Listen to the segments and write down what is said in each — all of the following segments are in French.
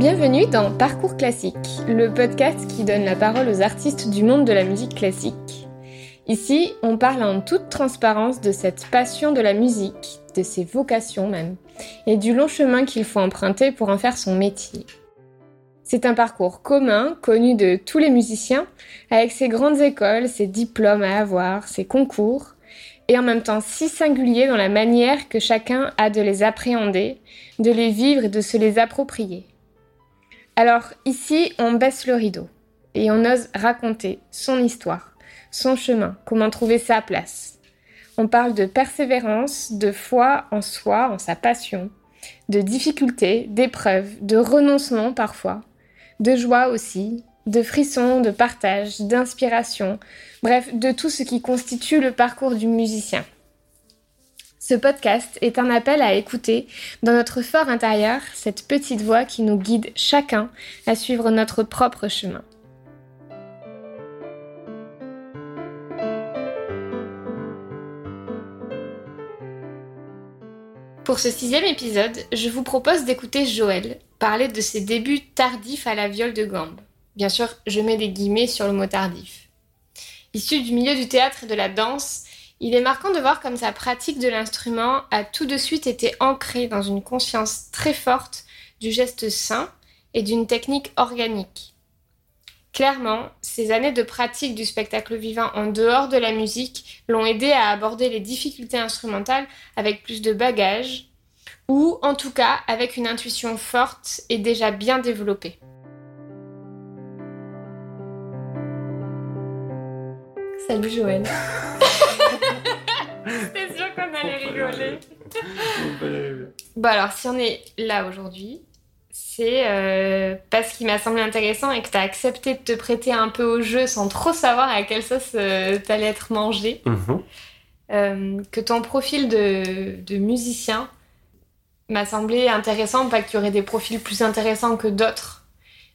Bienvenue dans Parcours classique, le podcast qui donne la parole aux artistes du monde de la musique classique. Ici, on parle en toute transparence de cette passion de la musique, de ses vocations même, et du long chemin qu'il faut emprunter pour en faire son métier. C'est un parcours commun, connu de tous les musiciens, avec ses grandes écoles, ses diplômes à avoir, ses concours, et en même temps si singulier dans la manière que chacun a de les appréhender, de les vivre et de se les approprier. Alors ici, on baisse le rideau et on ose raconter son histoire, son chemin, comment trouver sa place. On parle de persévérance, de foi en soi, en sa passion, de difficultés, d'épreuves, de renoncement parfois, de joie aussi, de frissons, de partage, d'inspiration, bref, de tout ce qui constitue le parcours du musicien. Ce podcast est un appel à écouter dans notre fort intérieur cette petite voix qui nous guide chacun à suivre notre propre chemin. Pour ce sixième épisode, je vous propose d'écouter Joël parler de ses débuts tardifs à la viole de gambe. Bien sûr, je mets des guillemets sur le mot tardif. Issu du milieu du théâtre et de la danse, il est marquant de voir comme sa pratique de l'instrument a tout de suite été ancrée dans une conscience très forte du geste sain et d'une technique organique. Clairement, ces années de pratique du spectacle vivant en dehors de la musique l'ont aidé à aborder les difficultés instrumentales avec plus de bagages, ou en tout cas avec une intuition forte et déjà bien développée. Salut Joël. C'était sûr qu'on allait rigoler. Bon alors si on est là aujourd'hui, c'est euh, parce qu'il m'a semblé intéressant et que tu as accepté de te prêter un peu au jeu sans trop savoir à quelle sauce euh, t'allais être mangé. Mhm. Euh, que ton profil de, de musicien m'a semblé intéressant, pas qu'il y aurait des profils plus intéressants que d'autres,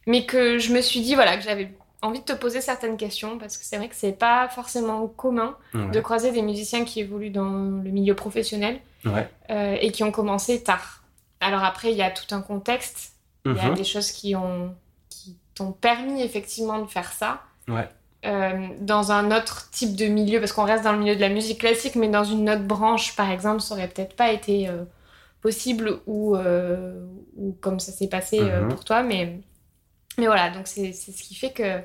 mais que je me suis dit voilà que j'avais envie de te poser certaines questions parce que c'est vrai que c'est pas forcément commun Ouais. de croiser des musiciens qui évoluent dans le milieu professionnel Ouais. euh, et qui ont commencé tard. Alors après, il y a tout un contexte, il y a Mhm. des choses qui ont qui t'ont permis effectivement de faire ça. Ouais. Euh, dans un autre type de milieu, parce qu'on reste dans le milieu de la musique classique, mais dans une autre branche, par exemple, ça aurait peut-être pas été euh, possible ou, ou comme ça s'est passé Mhm. pour toi. Mais, mais voilà, donc c'est ce qui fait que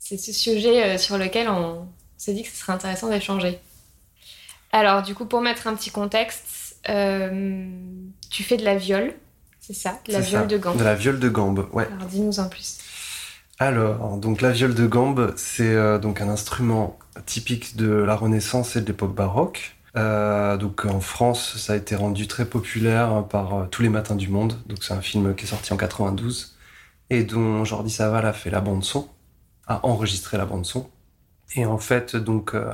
c'est ce sujet euh, sur lequel on s'est dit que ce serait intéressant d'échanger. Alors, du coup, pour mettre un petit contexte, euh, tu fais de la viole, c'est ça? De la viole ça. de gant. De la viole de gambe, ouais. Alors, dis-nous en plus. Alors, donc la viole de gambe, c'est euh, donc un instrument typique de la Renaissance et de l'époque baroque. Euh, donc en France, ça a été rendu très populaire par euh, Tous les matins du monde. Donc c'est un film qui est sorti en 92 et dont Jordi Saval a fait la bande son, a enregistré la bande son. Et en fait, donc euh,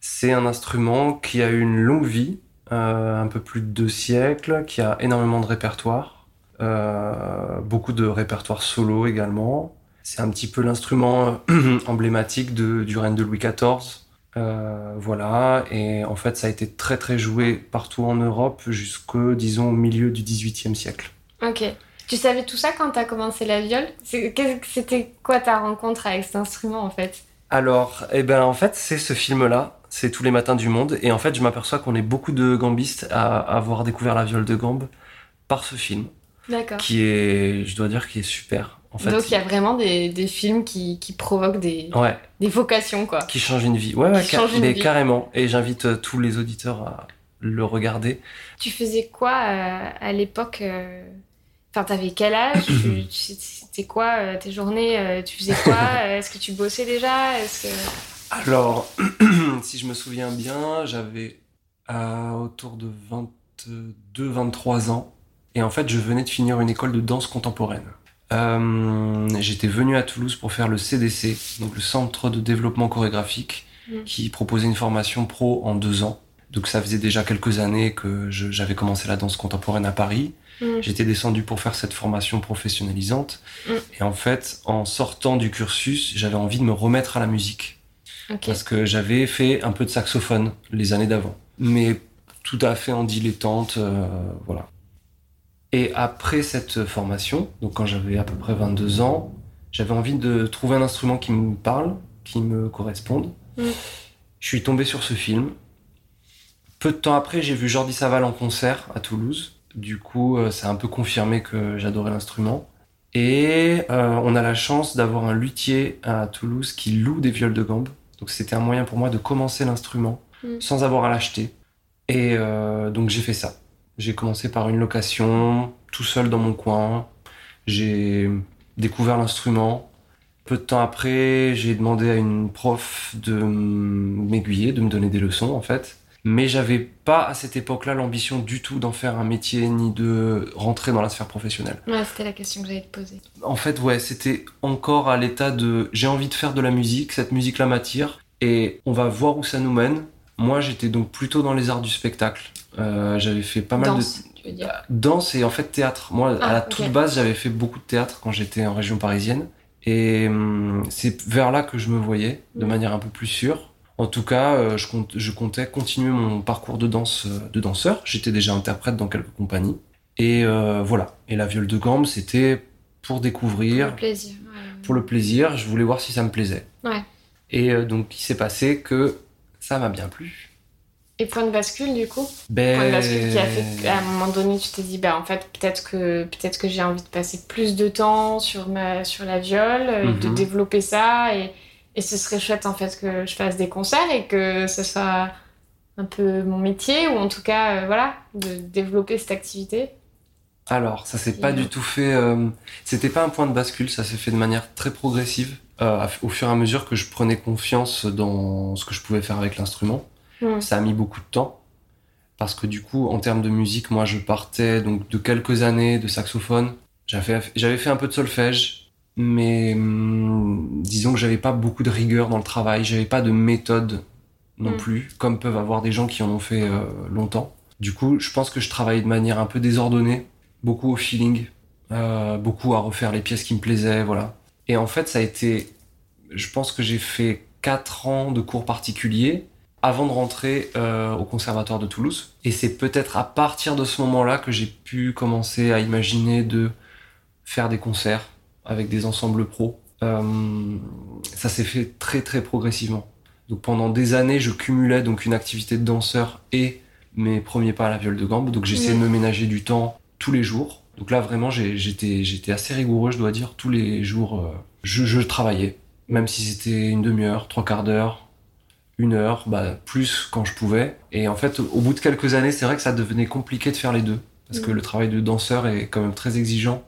c'est un instrument qui a eu une longue vie, euh, un peu plus de deux siècles, qui a énormément de répertoire, euh, beaucoup de répertoire solo également. C'est un petit peu l'instrument emblématique de, du règne de Louis XIV. Voilà, et en fait, ça a été très très joué partout en Europe jusqu'au, disons, au milieu du XVIIIe siècle. Ok. Tu savais tout ça quand t'as commencé la viole? C'était quoi ta rencontre avec cet instrument en fait? Alors, eh ben, en fait, c'est ce film-là, c'est Tous les matins du monde, et en fait, je m'aperçois qu'on est beaucoup de gambistes à avoir découvert la viole de gambe par ce film, D'accord. qui est, je dois dire, qui est super. En fait, Donc il y a vraiment des, des films qui, qui provoquent des, ouais, des vocations quoi. qui change une vie. Ouais, ouais, car- mais vie. carrément. Et j'invite euh, tous les auditeurs à le regarder. Tu faisais quoi euh, à l'époque euh, Enfin, t'avais quel âge C'était quoi euh, tes journées euh, Tu faisais quoi Euh, Est-ce que tu bossais déjà que... Alors, si je me souviens bien, j'avais euh, autour de 22-23 ans. Et en fait, je venais de finir une école de danse contemporaine. J'étais venu à Toulouse pour faire le CDC, donc le Centre de développement chorégraphique, Mm. qui proposait une formation pro en deux ans. Donc ça faisait déjà quelques années que j'avais commencé la danse contemporaine à Paris. Mm. J'étais descendu pour faire cette formation professionnalisante. Mm. Et en fait, en sortant du cursus, j'avais envie de me remettre à la musique. Parce que j'avais fait un peu de saxophone les années d'avant. Mais tout à fait en dilettante, euh, voilà. Et après cette formation, donc quand j'avais à peu près 22 ans, j'avais envie de trouver un instrument qui me parle, qui me corresponde. Mm. Je suis tombé sur ce film. Peu de temps après, j'ai vu Jordi Saval en concert à Toulouse. Du coup, euh, ça a un peu confirmé que j'adorais l'instrument. Et euh, on a la chance d'avoir un luthier à Toulouse qui loue des viols de gambe. Donc c'était un moyen pour moi de commencer l'instrument Mm. sans avoir à l'acheter. Et euh, donc j'ai fait ça. J'ai commencé par une location, tout seul dans mon coin. J'ai découvert l'instrument. Peu de temps après, j'ai demandé à une prof de m'aiguiller, de me donner des leçons en fait. Mais j'avais pas à cette époque-là l'ambition du tout d'en faire un métier ni de rentrer dans la sphère professionnelle. Ouais, c'était la question que j'allais te poser. En fait, ouais, c'était encore à l'état de j'ai envie de faire de la musique, cette musique-là m'attire et on va voir où ça nous mène. Moi, j'étais donc plutôt dans les arts du spectacle. Euh, j'avais fait pas mal Danse, tu veux dire? de danse et en fait théâtre. Moi, à Ah, la toute base, j'avais fait beaucoup de théâtre quand j'étais en région parisienne et hum, c'est vers là que je me voyais de manière un peu plus sûre. En tout cas, euh, je, compte- je comptais continuer mon parcours de danse euh, de danseur. J'étais déjà interprète dans quelques compagnies et euh, voilà. Et la viole de gambe, c'était pour Pour découvrir le plaisir. ouais. pour le plaisir, je voulais voir si ça me plaisait. Ouais. Et donc, il s'est passé que ça m'a bien plu. Et point de bascule, du coup? Ben, Point de bascule qui a fait qu'à un moment donné, tu t'es dit, bah en fait, peut-être que, peut que j'ai envie de passer plus de temps sur, ma, sur la viole, euh, de Mhm. développer ça. Et, et ce serait chouette, en fait, que je fasse des concerts et que ce soit un peu mon métier, ou en tout cas, euh, voilà, de développer cette activité. Alors, ça s'est pas du tout fait. euh, C'était pas un point de bascule, ça s'est fait de manière très progressive, euh, au fur et à mesure que je prenais confiance dans ce que je pouvais faire avec l'instrument. Mm. Ça a mis beaucoup de temps. Parce que du coup, en termes de musique, moi, je partais donc de quelques années de saxophone. J'avais fait un peu de solfège, mais hum, disons que j'avais pas beaucoup de rigueur dans le travail. J'avais pas de méthode non Mm. plus, comme peuvent avoir des gens qui en ont fait euh, longtemps. Du coup, je pense que je travaillais de manière un peu désordonnée, beaucoup au feeling, euh, beaucoup à refaire les pièces qui me plaisaient, voilà. Et en fait, ça a été, je pense que j'ai fait quatre ans de cours particuliers avant de rentrer euh, au conservatoire de Toulouse. Et c'est peut-être à partir de ce moment-là que j'ai pu commencer à imaginer de faire des concerts avec des ensembles pros. Euh, ça s'est fait très très progressivement. Donc pendant des années, je cumulais donc une activité de danseur et mes premiers pas à la viole de gambe. Donc j'essayais de me ménager du temps tous les jours. Donc là vraiment, j'étais j'étais assez rigoureux, je dois dire. Tous les jours, euh, je, je travaillais, même si c'était une demi-heure, trois quarts d'heure, une heure, bah, plus quand je pouvais. Et en fait, au bout de quelques années, c'est vrai que ça devenait compliqué de faire les deux. Parce que le travail de danseur est quand même très exigeant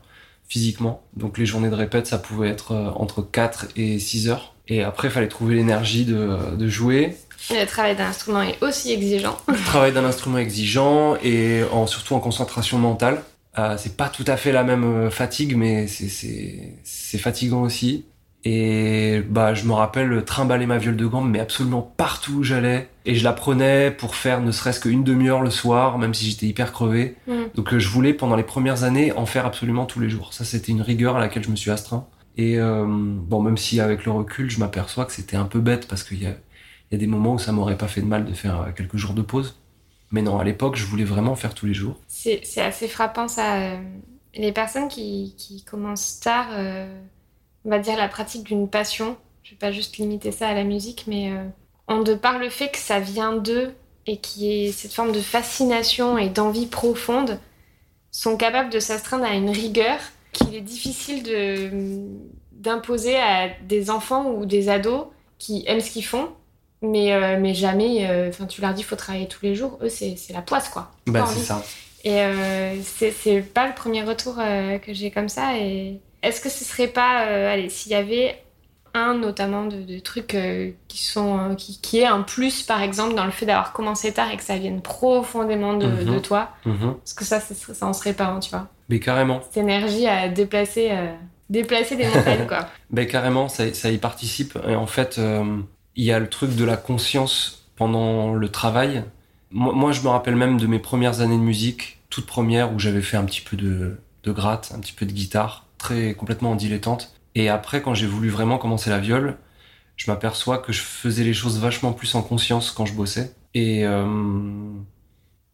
physiquement. Donc les journées de répète, ça pouvait être euh, entre 4 et 6 heures. Et après, il fallait trouver l'énergie de, de jouer. Le travail d'un instrument est aussi exigeant. Le travail d'un instrument exigeant et en, surtout en concentration mentale. Euh, c'est pas tout à fait la même euh, fatigue, mais c'est fatigant aussi. Et bah, je me rappelle trimballer ma viole de gambe, mais absolument partout où j'allais. Et je la prenais pour faire ne serait-ce qu'une demi-heure le soir, même si j'étais hyper crevé. Mm. Donc euh, je voulais, pendant les premières années, en faire absolument tous les jours. Ça, c'était une rigueur à laquelle je me suis astreint. Et euh, bon, même si avec le recul, je m'aperçois que c'était un peu bête, parce qu'il y a, il y a des moments où ça m'aurait pas fait de mal de faire euh, quelques jours de pause. Mais non, à l'époque, je voulais vraiment faire tous les jours. C'est c'est assez frappant ça. euh, Les personnes qui, qui commencent tard, euh, on va dire la pratique d'une passion, je vais pas juste limiter ça à la musique, mais euh, en de par le fait que ça vient d'eux et qui est cette forme de fascination et d'envie profonde, sont capables de s'astreindre à une rigueur qu'il est difficile de d'imposer à des enfants ou des ados qui aiment ce qu'ils font, mais, euh, mais jamais, euh, tu leur dis faut travailler tous les jours, eux c'est c'est la poisse quoi. Bah, c'est ça. Et euh, c'est c'est pas le premier retour euh, que j'ai comme ça. Et est-ce que ce serait pas, euh, allez, s'il y avait un notamment de, de trucs euh, qui sont euh, qui, qui est un plus par exemple dans le fait d'avoir commencé tard et que ça vienne profondément de, Mhm. de toi, Mhm. parce que ça, ça, ça en serait pas un, tu vois? Mais carrément. Cette énergie à déplacer, euh, déplacer des montagnes quoi. Ben carrément, ça, ça y participe. Et en fait, il y a le truc de la conscience pendant le travail. Moi, moi, je me rappelle même de mes premières années de musique, toutes premières, où j'avais fait un petit peu de, de gratte, un petit peu de guitare, très complètement en dilettante. Et après, quand j'ai voulu vraiment commencer la viole, je m'aperçois que je faisais les choses vachement plus en conscience quand je bossais. Et euh,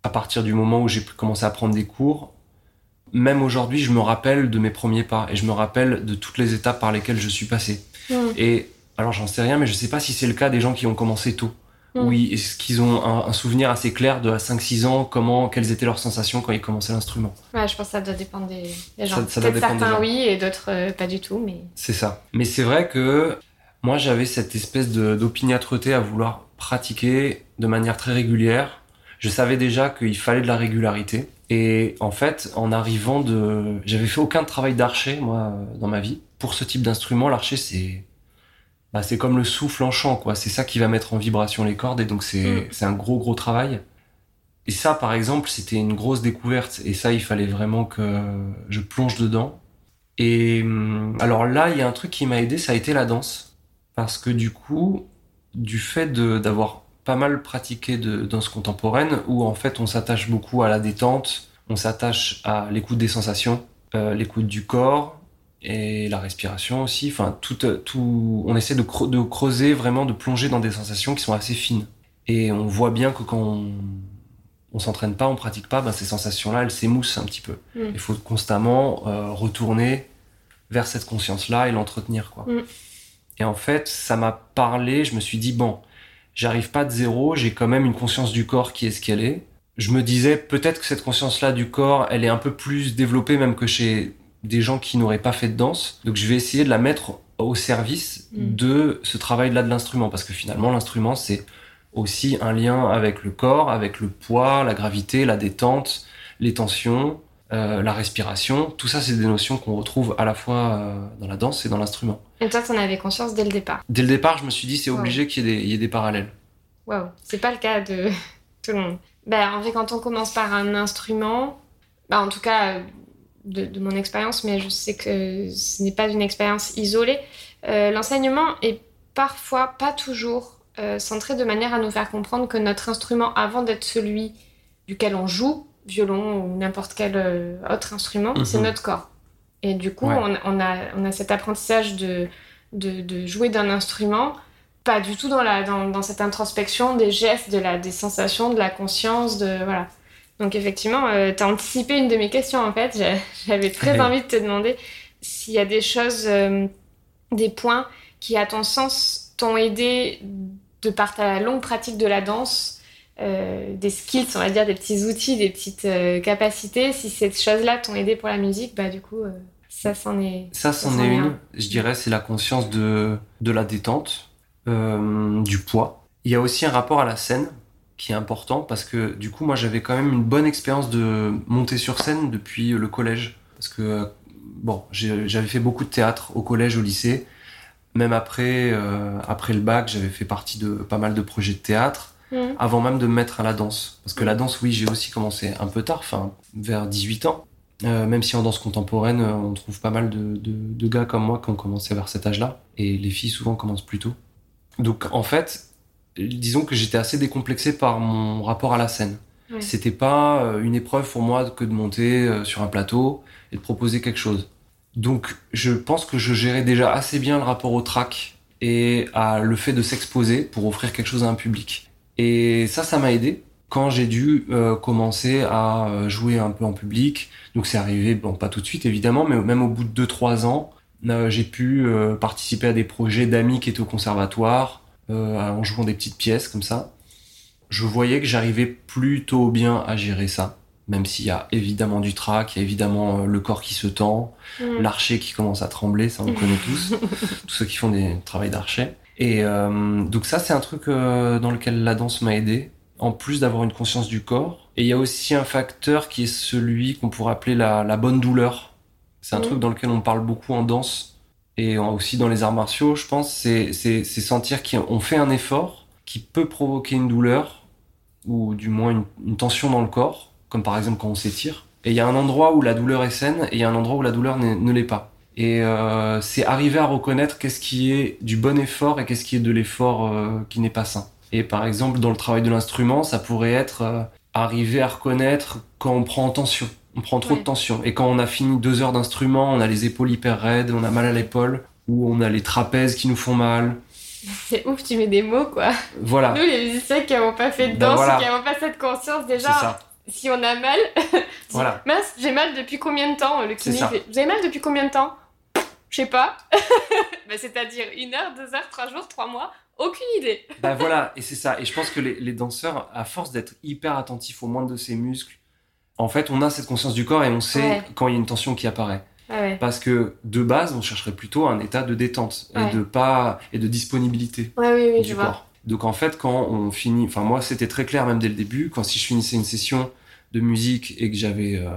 à partir du moment où j'ai commencé à prendre des cours, même aujourd'hui, je me rappelle de mes premiers pas et je me rappelle de toutes les étapes par lesquelles je suis passé. Et alors, j'en sais rien, mais je sais pas si c'est le cas des gens qui ont commencé tôt. Mm. Oui, est-ce qu'ils ont un, un souvenir assez clair de à 5-6 ans, comment, quelles étaient leurs sensations quand ils commençaient l'instrument? Ouais, je pense que ça doit dépendre des, des gens. Ça- ça doit Peut-être dépendre des certains gens. oui et d'autres euh, pas du tout, mais C'est ça. Mais c'est vrai que moi, j'avais cette espèce de- d'opiniâtreté à vouloir pratiquer de manière très régulière. Je savais déjà qu'il fallait de la régularité. Et en fait, en arrivant de... J'avais fait aucun travail d'archer, moi, dans ma vie. Pour ce type d'instrument, l'archer, c'est... Bah, c'est comme le souffle en chant, quoi. C'est ça qui va mettre en vibration les cordes. Et donc, c'est Mm. c'est un gros, gros travail. Et ça, par exemple, c'était une grosse découverte. Et ça, il fallait vraiment que je plonge dedans. Et hum, alors là, il y a un truc qui m'a aidé, ça a été la danse. Parce que du coup, du fait d'avoir pas mal pratiqué de danse contemporaine, où en fait on s'attache beaucoup à la détente, on s'attache à l'écoute des sensations, euh, l'écoute du corps et la respiration aussi. Enfin, tout, euh, tout, on essaie de, creu- de creuser vraiment, de plonger dans des sensations qui sont assez fines. Et on voit bien que quand on, on s'entraîne pas, on pratique pas, ben ces sensations-là, elles s'émoussent un petit peu. Mm. Il faut constamment euh, retourner vers cette conscience-là et l'entretenir, quoi. Mm. Et en fait, ça m'a parlé. Je me suis dit bon, j'arrive pas de zéro. J'ai quand même une conscience du corps qui est ce qu'elle est. Je me disais peut-être que cette conscience-là du corps, elle est un peu plus développée même que chez des gens qui n'auraient pas fait de danse. Donc je vais essayer de la mettre au service Mm. de ce travail-là de l'instrument, parce que finalement l'instrument c'est aussi un lien avec le corps, avec le poids, la gravité, la détente, les tensions, euh, la respiration. Tout ça, c'est des notions qu'on retrouve à la fois euh, dans la danse et dans l'instrument. Et toi, t'en avais conscience dès le départ. Dès le départ, je me suis dit, c'est Wow. obligé qu'il y, ait des- il y ait des parallèles. Waouh, c'est pas le cas de tout le monde. Ben, en fait, quand on commence par un instrument, bah, en tout cas de, de mon expérience, mais je sais que ce n'est pas une expérience isolée, euh, l'enseignement est parfois, pas toujours, euh, centré de manière à nous faire comprendre que notre instrument, avant d'être celui duquel on joue, violon ou n'importe quel euh, autre instrument, Mhm. c'est notre corps. Et du coup, Ouais. on, on a, on a cet apprentissage de, de, de jouer d'un instrument pas du tout dans, la, dans, dans cette introspection des gestes, de la, des sensations, de la conscience, de voilà. Donc effectivement, euh, tu as anticipé une de mes questions en fait. J'a- J'avais très envie de te demander s'il y a des choses, euh, des points qui, à ton sens, t'ont aidé de par ta longue pratique de la danse, euh, des skills, on va dire, des petits outils, des petites euh, capacités. Si ces choses-là t'ont aidé pour la musique, bah du coup, ça c'en est. Ça, c'en est est une. un. Je dirais, c'est la conscience de, de la détente, du poids. Il y a aussi un rapport à la scène qui est important parce que du coup, moi, j'avais quand même une bonne expérience de monter sur scène depuis le collège. Parce que, euh, bon, j'avais fait beaucoup de théâtre au collège, au lycée. Même après, euh, après le bac, j'avais fait partie de pas mal de projets de théâtre Mhm. avant même de me mettre à la danse. Parce que la danse, oui, j'ai aussi commencé un peu tard, enfin, vers 18 ans. Euh, même si en danse contemporaine, on trouve pas mal de, de, de gars comme moi qui ont commencé vers cet âge-là. Et les filles, souvent, commencent plus tôt. Donc, en fait, disons que j'étais assez décomplexé par mon rapport à la scène. Ouais. C'était pas euh, une épreuve pour moi que de monter euh, sur un plateau et de proposer quelque chose. Donc, je pense que je gérais déjà assez bien le rapport au track et à le fait de s'exposer pour offrir quelque chose à un public. Et ça, ça m'a aidé quand j'ai dû euh, commencer à jouer un peu en public. Donc c'est arrivé, bon pas tout de suite évidemment, mais même au bout de 2-3 ans, euh, j'ai pu euh, participer à des projets d'amis qui étaient au conservatoire, en jouant des petites pièces comme ça. Je voyais que j'arrivais plutôt bien à gérer ça, même s'il y a évidemment du trac, il y a évidemment euh, le corps qui se tend, Mhm. l'archer qui commence à trembler, ça on le connaît tous, tous ceux qui font des travails d'archer. Et euh, donc ça c'est un truc euh, dans lequel la danse m'a aidé, en plus d'avoir une conscience du corps. Et il y a aussi un facteur qui est celui qu'on pourrait appeler la, la bonne douleur. C'est un Mhm. truc dans lequel on parle beaucoup en danse et aussi dans les arts martiaux, je pense, c'est sentir qu'on fait un effort qui peut provoquer une douleur ou du moins une, tension dans le corps, comme par exemple quand on s'étire. Et il y a un endroit où la douleur est saine et il y a un endroit où la douleur ne l'est pas. Et euh, c'est arriver à reconnaître qu'est-ce qui est du bon effort et qu'est-ce qui est de l'effort euh, qui n'est pas sain. Et par exemple, dans le travail de l'instrument, ça pourrait être euh, arriver à reconnaître quand on prend en tension. On prend trop Ouais. de tension. Et quand on a fini deux heures d'instrument, on a les épaules hyper raides, on a mal à l'épaule, ou on a les trapèzes qui nous font mal. C'est ouf, tu mets des mots quoi. Voilà. Nous, les musiciens qui n'avont pas fait de Ben danse, voilà. qui n'avont pas cette conscience, déjà, si on a mal, voilà. mince, j'ai mal depuis combien de temps Le kiné fait, vous avez mal depuis combien de temps? Je sais pas. bah, C'est-à-dire une heure, deux heures, trois jours, trois mois aucune idée. bah voilà, et c'est ça. Et je pense que les, danseurs, à force d'être hyper attentifs au moindre de ses muscles, en fait, on a cette conscience du corps et on sait quand il y a une tension qui apparaît. Parce que de base, on chercherait plutôt un état de détente et de pas et de disponibilité du corps. Donc en fait, quand on finit, enfin moi c'était très clair même dès le début, quand si je finissais une session de musique et que j'avais euh,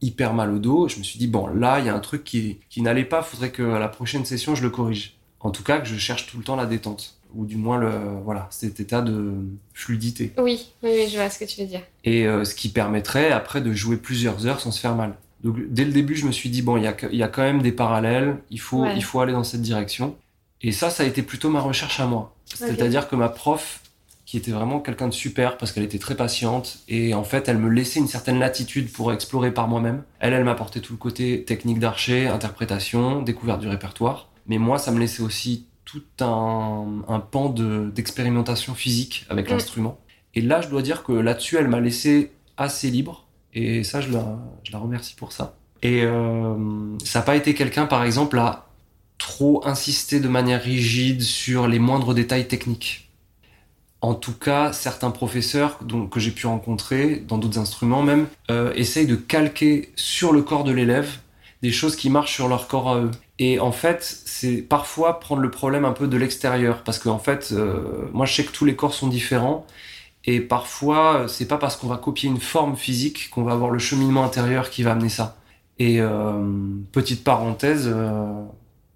hyper mal au dos, je me suis dit bon là il y a un truc qui, qui n'allait pas, faudrait que à la prochaine session je le corrige. En tout cas que je cherche tout le temps la détente ou du moins le voilà cet état de fluidité. Oui, oui, je vois ce que tu veux dire. Et euh, ce qui permettrait après de jouer plusieurs heures sans se faire mal. Donc dès le début, je me suis dit bon, il y a, y a, quand même des parallèles, il faut il faut aller dans cette direction. Et ça, ça a été plutôt ma recherche à moi. C'est-à-dire que ma prof, qui était vraiment quelqu'un de super parce qu'elle était très patiente et en fait, elle me laissait une certaine latitude pour explorer par moi-même. Elle, elle m'apportait tout le côté technique d'archer, interprétation, découverte du répertoire. Mais moi, ça me laissait aussi tout un, un pan d'expérimentation physique avec mm. l'instrument. Et là, je dois dire que là-dessus, elle m'a laissé assez libre. Et ça, je la, je la remercie pour ça. Et euh, ça n'a pas été quelqu'un, par exemple, à trop insister de manière rigide sur les moindres détails techniques. En tout cas, certains professeurs donc, que j'ai pu rencontrer, dans d'autres instruments même, euh, essayent de calquer sur le corps de l'élève des choses qui marchent sur leur corps à eux. Et en fait, c'est parfois prendre le problème un peu de l'extérieur, parce qu'en fait, euh, moi je sais que tous les corps sont différents, et parfois c'est pas parce qu'on va copier une forme physique qu'on va avoir le cheminement intérieur qui va amener ça. Et euh, petite parenthèse, euh,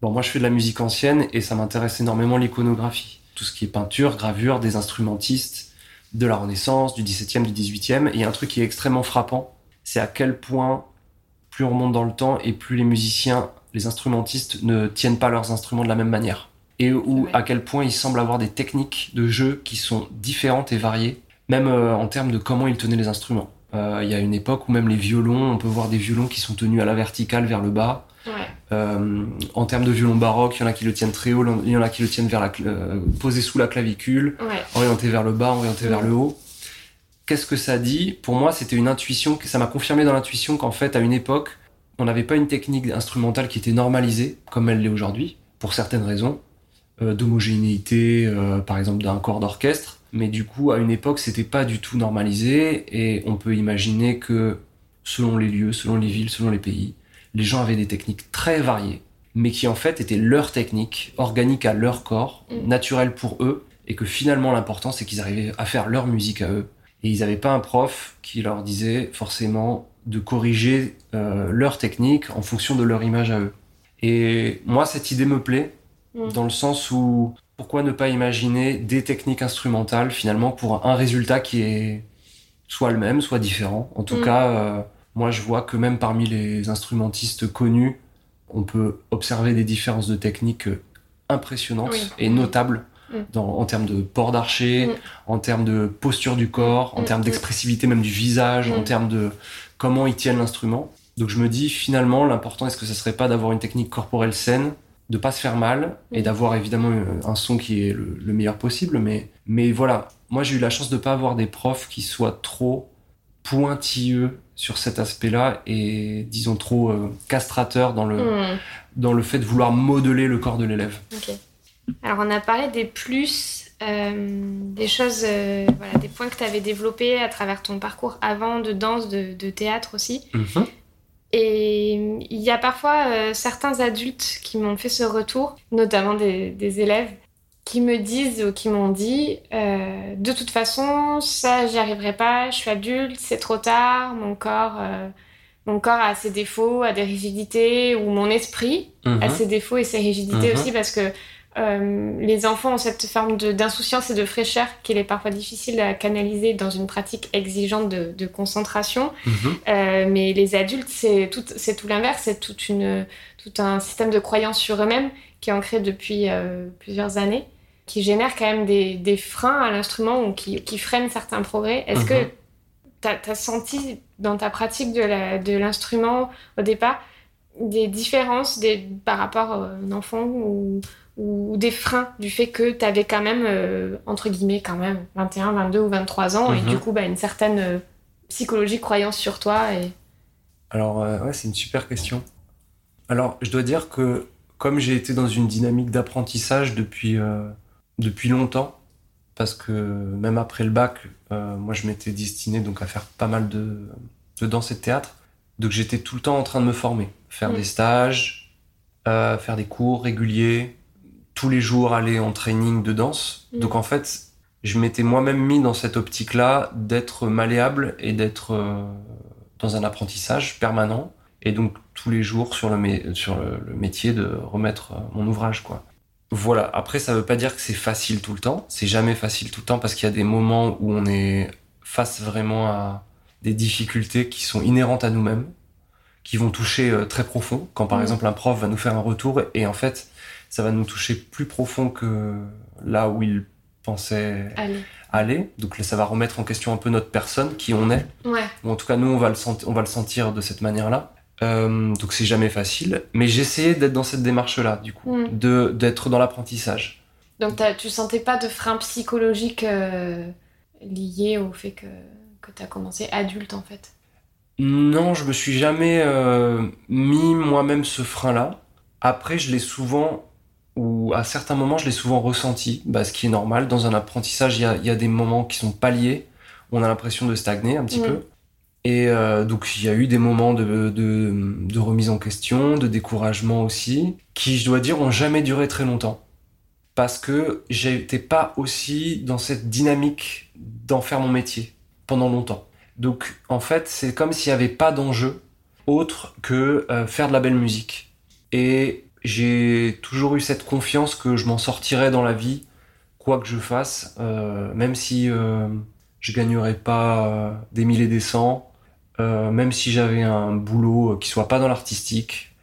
bon moi je fais de la musique ancienne et ça m'intéresse énormément l'iconographie, tout ce qui est peinture, gravure, des instrumentistes de la Renaissance, du 17e, du 18e. Et il y a un truc qui est extrêmement frappant, c'est à quel point plus on remonte dans le temps et plus les musiciens les instrumentistes ne tiennent pas leurs instruments de la même manière. Et où, à quel point ils semblent avoir des techniques de jeu qui sont différentes et variées, même euh, en termes de comment ils tenaient les instruments. Euh, il y a une époque où même les violons, on peut voir des violons qui sont tenus à la verticale vers le bas. Euh, en termes de violon baroque, il y en a qui le tiennent très haut, il y en a qui le tiennent vers la, posé sous la clavicule, orienté vers le bas, orienté vers le haut. Qu'est-ce que ça dit? Pour moi, c'était une intuition, ça m'a confirmé dans l'intuition qu'en fait, à une époque, on n'avait pas une technique instrumentale qui était normalisée comme elle l'est aujourd'hui, pour certaines raisons, euh, d'homogénéité, euh, par exemple d'un corps d'orchestre. Mais du coup, à une époque, c'était pas du tout normalisé, et on peut imaginer que selon les lieux, selon les villes, selon les pays, les gens avaient des techniques très variées, mais qui en fait étaient leur technique, organique à leur corps, mm. naturelle pour eux, et que finalement l'important c'est qu'ils arrivaient à faire leur musique à eux. Et ils n'avaient pas un prof qui leur disait forcément de corriger euh, leur technique en fonction de leur image à eux. Et moi, cette idée me plaît, mm. dans le sens où pourquoi ne pas imaginer des techniques instrumentales finalement pour un résultat qui est soit le même, soit différent. En tout mm. cas, euh, moi je vois que même parmi les instrumentistes connus, on peut observer des différences de techniques impressionnantes et notables. Mm. Dans, en termes de port d'archer, en termes de posture du corps, en termes d'expressivité même du visage, en termes de, comment ils tiennent l'instrument. Donc je me dis finalement l'important est-ce que ce serait pas d'avoir une technique corporelle saine, de pas se faire mal et d'avoir évidemment un son qui est le, meilleur possible. Mais mais voilà, moi j'ai eu la chance de pas avoir des profs qui soient trop pointilleux sur cet aspect-là et disons trop euh, castrateurs dans le hmm. dans le fait de vouloir modeler le corps de l'élève. Alors on a parlé des plus des choses, euh, voilà, des points que tu avais développés à travers ton parcours avant de danse, de, théâtre aussi. Mhm. Et il y a parfois euh, certains adultes qui m'ont fait ce retour, notamment des, élèves, qui me disent ou qui m'ont dit de toute façon, ça, j'y arriverai pas, je suis adulte, c'est trop tard, mon corps mon corps a ses défauts, a des rigidités, ou mon esprit a mhm. ses défauts et ses rigidités mhm. aussi, parce que euh, les enfants ont cette forme d'insouciance et de fraîcheur qu'il est parfois difficile à canaliser dans une pratique exigeante de, concentration. Mhm. Euh, mais les adultes, c'est tout, tout l'inverse, c'est tout, tout un système de croyance sur eux-mêmes qui est ancré depuis euh, plusieurs années, qui génère quand même des, freins à l'instrument ou qui, qui freinent certains progrès. Est-ce que mhm. tu as, senti dans ta pratique de l'instrument au départ des différences des, par rapport à un enfant ou ou des freins du fait que tu avais quand même, euh, entre guillemets, quand même 21, 22 ou 23 ans, et mhm. du coup, bah, une certaine euh, psychologique croyance sur toi et... Alors, euh, ouais, c'est une super question. Alors, je dois dire que comme j'ai été dans une dynamique d'apprentissage depuis, euh, depuis longtemps, parce que même après le bac, moi je m'étais destiné donc à faire pas mal de, de danse et de théâtre. Donc j'étais tout le temps en train de me former, faire Mm. des stages, faire des cours réguliers, tous les jours aller en training de danse. Mm. Donc en fait, je m'étais moi-même mis dans cette optique-là d'être malléable et d'être euh, dans un apprentissage permanent. Et donc tous les jours sur le, mé- sur le, le métier de remettre euh, mon ouvrage, quoi. Voilà. Après, ça veut pas dire que c'est facile tout le temps. C'est jamais facile tout le temps parce qu'il y a des moments où on est face vraiment à des difficultés qui sont inhérentes à nous-mêmes, qui vont toucher euh, très profond. Quand par Mhm. exemple un prof va nous faire un retour et en fait, ça va nous toucher plus profond que là où il pensait Allez. aller. Donc là, ça va remettre en question un peu notre personne, qui on est. Ouais. Ou en tout cas, nous, on va le, senti- on va le sentir de cette manière-là. Euh, donc c'est jamais facile. Mais j'essayais d'être dans cette démarche-là, du coup, Mm. de d'être dans l'apprentissage. Donc tu sentais pas de frein psychologique euh, lié au fait que, que tu as commencé adulte en fait? Non, je me suis jamais euh, mis moi-même ce frein-là. Après, je l'ai souvent, ou à certains moments, je l'ai souvent ressenti, bah, ce qui est normal. Dans un apprentissage, il y a, il y a des moments qui sont pas liés. On a l'impression de stagner un petit peu. Et euh, donc, il y a eu des moments de, de, de remise en question, de découragement aussi, qui, je dois dire, ont jamais duré très longtemps. Parce que j'étais pas aussi dans cette dynamique d'en faire mon métier pendant longtemps. Donc, en fait, c'est comme s'il n'y avait pas d'enjeu autre que euh, faire de la belle musique. Et j'ai toujours eu cette confiance que je m'en sortirais dans la vie, quoi que je fasse, euh, même si euh, je gagnerais pas euh, des mille et des cents, euh, même si j'avais un boulot qui soit pas dans l'artistique.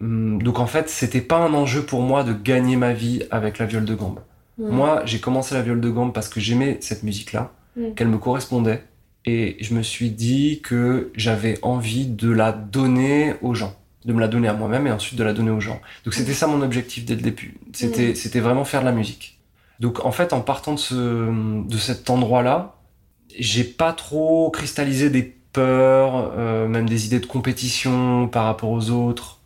Hum, Donc en fait, c'était pas un enjeu pour moi de gagner ma vie avec la viole de gambe. Moi, j'ai commencé la viole de gambe parce que j'aimais cette musique-là, qu'elle me correspondait, et je me suis dit que j'avais envie de la donner aux gens, de me la donner à moi-même et ensuite de la donner aux gens. Donc c'était ça mon objectif dès le début. C'était, c'était vraiment faire de la musique. Donc en fait, en partant de ce, de cet endroit-là, j'ai pas trop cristallisé des peurs, euh, même des idées de compétition par rapport aux autres.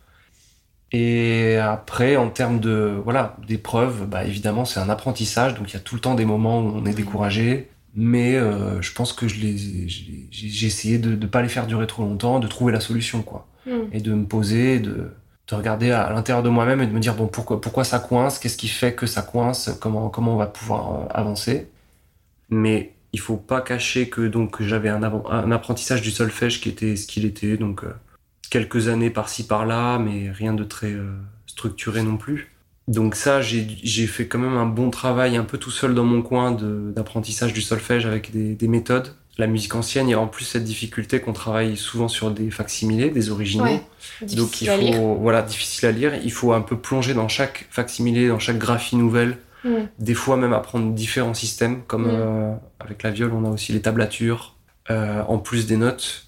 Et après, en termes de voilà d'épreuves, bah évidemment c'est un apprentissage, donc il y a tout le temps des moments où on est découragé. Mais euh, je pense que je les, j'ai essayé de ne pas les faire durer trop longtemps, de trouver la solution quoi, Mm. et de me poser, de, de regarder à, l'intérieur de moi-même et de me dire bon pourquoi pourquoi ça coince, qu'est-ce qui fait que ça coince, comment comment on va pouvoir euh, avancer? Mais il faut pas cacher que donc j'avais un, apprentissage du solfège qui était ce qu'il était, donc euh, quelques années par-ci par-là, mais rien de très euh, structuré non plus. Donc ça, j'ai fait quand même un bon travail un peu tout seul dans mon coin d'apprentissage du solfège avec des, des méthodes. La musique ancienne, il y a en plus cette difficulté qu'on travaille souvent sur des facsimilés, des originaux. Ouais. Donc il lire. faut, voilà, difficile à lire. Il faut un peu plonger dans chaque facsimilé, dans chaque graphie nouvelle. Mm. Des fois même apprendre différents systèmes, comme Mm. euh, avec la viole, on a aussi les tablatures, euh, en plus des notes.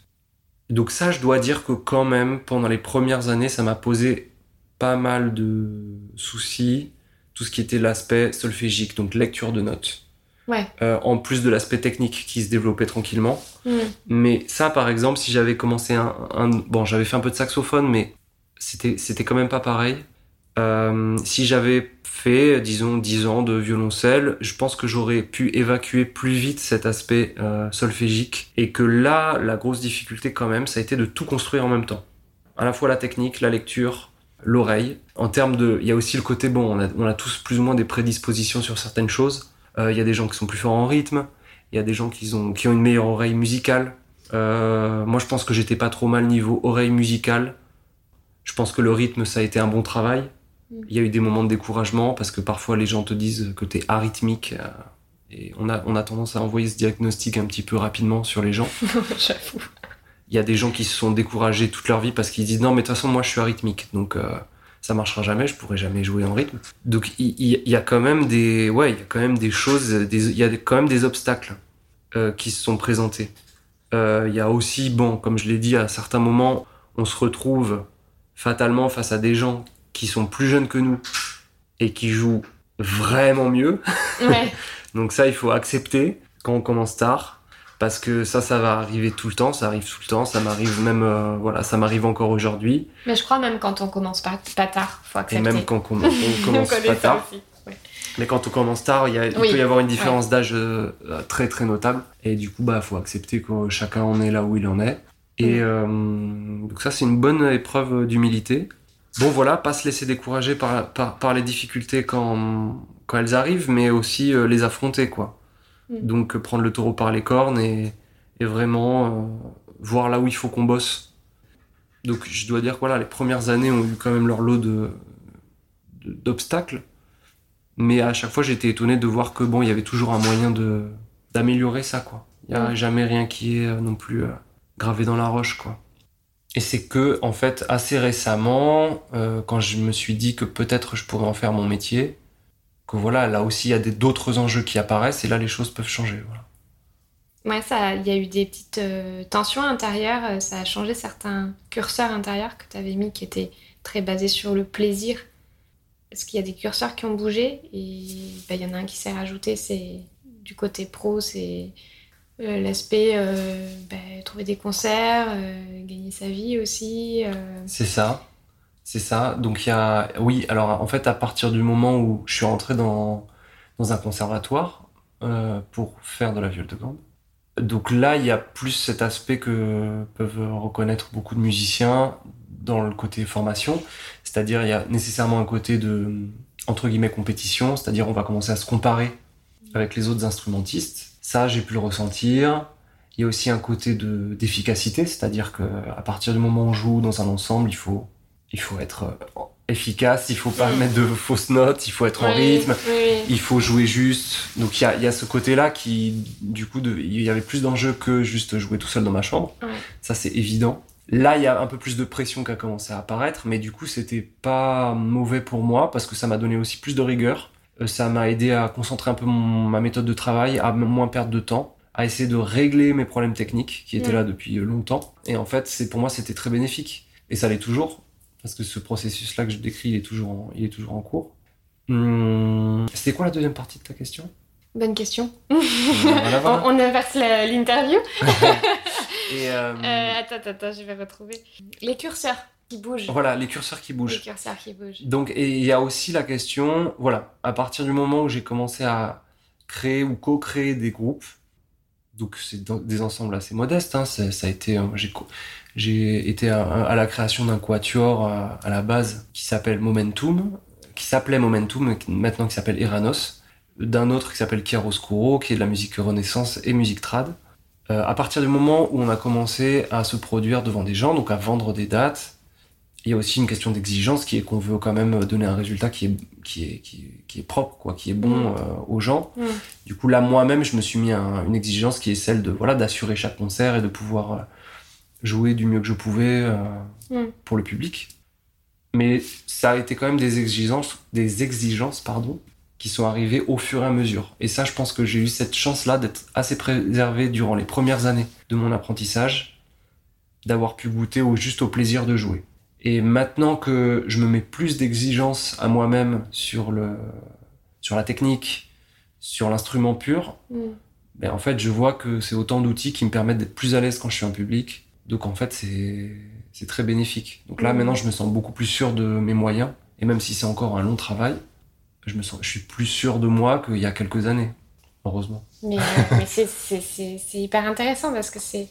Donc ça, je dois dire que quand même, pendant les premières années, ça m'a posé pas mal de soucis, tout ce qui était l'aspect solfégique, donc lecture de notes. Ouais. Euh, en plus de l'aspect technique qui se développait tranquillement. Mm. Mais ça, par exemple, si j'avais commencé un, un- bon, j'avais fait un peu de saxophone, mais c'était, c'était quand même pas pareil. Euh, si j'avais fait, disons, 10 ans de violoncelle, je pense que j'aurais pu évacuer plus vite cet aspect euh, solfégique et que là, la grosse difficulté quand même, ça a été de tout construire en même temps. À la fois la technique, la lecture, l'oreille. En termes de, il y a aussi le côté bon, on a, on a tous plus ou moins des prédispositions sur certaines choses. Euh, Il y a des gens qui sont plus forts en rythme, il y a des gens qui ont, qui ont une meilleure oreille musicale. Euh, moi, je pense que j'étais pas trop mal niveau oreille musicale. Je pense que le rythme, ça a été un bon travail. Mm. Il y a eu des moments de découragement parce que parfois les gens te disent que t'es arythmique. euh, et on a, on a tendance à envoyer ce diagnostic un petit peu rapidement sur les gens. J'avoue. Il y a des gens qui se sont découragés toute leur vie parce qu'ils disent non, mais de toute façon, moi, je suis arythmique. Donc, euh, ça marchera jamais, je pourrai jamais jouer en rythme. Donc, il, y a quand même des, ouais, il y a quand même des choses, il y a quand même des obstacles euh, qui se sont présentés. Euh, il y a aussi, bon, comme je l'ai dit, à certains moments, on se retrouve fatalement face à des gens qui sont plus jeunes que nous et qui jouent vraiment mieux. Ouais. Donc ça, il faut accepter quand on commence tard. Parce que ça, ça va arriver tout le temps, ça arrive tout le temps, ça m'arrive même, euh, voilà, ça m'arrive encore aujourd'hui. Mais je crois même quand on commence pas, pas tard, faut accepter. Et même quand on, on commence pas tard. Mais quand on commence tard, il, y a, il peut y avoir une différence d'âge euh, très très notable. Et du coup, bah, faut accepter que chacun en est là où il en est. Et euh, donc ça, c'est une bonne épreuve d'humilité. Bon, voilà, pas se laisser décourager par, par, par les difficultés quand, quand elles arrivent, mais aussi les affronter, quoi. Mm. Donc prendre le taureau par les cornes et, vraiment euh, voir là où il faut qu'on bosse. Donc je dois dire que voilà, les premières années ont eu quand même leur lot de d'obstacles, mais à chaque fois j'étais étonné de voir que bon, il y avait toujours un moyen de d'améliorer ça quoi. Il y a mm. jamais rien qui est euh, non plus euh, gravé dans la roche quoi. Et c'est que en fait assez récemment, quand je me suis dit que peut-être je pourrais en faire mon métier, que voilà, là aussi, il y a d'autres enjeux qui apparaissent et là, les choses peuvent changer. Voilà. Ouais, ça, il y a eu des petites euh, tensions intérieures, euh, ça a changé certains curseurs intérieurs que tu avais mis qui étaient très basés sur le plaisir. Est-ce qu'il y a des curseurs qui ont bougé et bah, il y en a un qui s'est rajouté, c'est du côté pro, c'est euh, l'aspect bah, trouver des concerts, gagner sa vie aussi. C'est ça. C'est ça. Donc il y a, oui. Alors en fait, à partir du moment où je suis rentré dans dans un conservatoire euh, pour faire de la viole de gambe, donc là il y a plus cet aspect que peuvent reconnaître beaucoup de musiciens dans le côté formation, c'est-à-dire il y a nécessairement un côté de entre guillemets compétition, c'est-à-dire on va commencer à se comparer avec les autres instrumentistes. Ça, j'ai pu le ressentir. Il y a aussi un côté de d'efficacité, c'est-à-dire que à partir du moment où on joue dans un ensemble, il faut il faut être euh, efficace, il faut pas mettre de fausses notes, il faut être en rythme, il faut jouer juste. Donc il y a, y a, ce côté-là qui, du coup, il y avait plus d'enjeux que juste jouer tout seul dans ma chambre. Ça c'est évident. Là, il y a un peu plus de pression qui a commencé à apparaître, mais du coup, c'était pas mauvais pour moi parce que ça m'a donné aussi plus de rigueur. Euh, ça m'a aidé à concentrer un peu mon, ma méthode de travail, à moins perdre de temps, à essayer de régler mes problèmes techniques qui étaient là depuis longtemps. Et en fait, c'est pour moi, c'était très bénéfique. Et ça l'est toujours parce que ce processus-là que je décris, il est toujours en, il est toujours en cours. Hum, C'était quoi la deuxième partie de ta question? Bonne question. on, inverse l'interview. euh... Euh, attends, attends, je vais retrouver. Les curseurs qui bougent. Voilà, les curseurs qui bougent. Les curseurs qui bougent. Donc, et il y a aussi la question, voilà, à partir du moment où j'ai commencé à créer ou co-créer des groupes, donc c'est des ensembles assez modestes, hein, ça, ça a été, j'ai été à, la création d'un quatuor euh, à, la base qui s'appelle Momentum, qui s'appelait Momentum, maintenant qui s'appelle Eranos, d'un autre qui s'appelle Chiaroscuro, qui est de la musique renaissance et musique trad. Euh, à partir du moment où on a commencé à se produire devant des gens, donc à vendre des dates, il y a aussi une question d'exigence qui est qu'on veut quand même donner un résultat qui est qui est qui, est propre quoi, qui est bon mm. euh, aux gens. Mm. Du coup là moi-même je me suis mis à une exigence qui est celle de voilà d'assurer chaque concert et de pouvoir jouer du mieux que je pouvais euh, mm. pour le public. Mais ça a été quand même des exigences, des exigences pardon, qui sont arrivées au fur et à mesure. Et ça, je pense que j'ai eu cette chance-là d'être assez préservé durant les premières années de mon apprentissage, d'avoir pu goûter au, juste au plaisir de jouer. Et maintenant que je me mets plus d'exigences à moi-même sur, le, sur la technique, sur l'instrument pur, mm. ben en fait, je vois que c'est autant d'outils qui me permettent d'être plus à l'aise quand je suis en public, donc en fait, c'est très bénéfique. Donc là, mmh. maintenant, je me sens beaucoup plus sûr de mes moyens. Et même si c'est encore un long travail, je, me sens, je suis plus sûr de moi qu'il y a quelques années, heureusement. Mais, euh, c'est hyper intéressant parce que c'est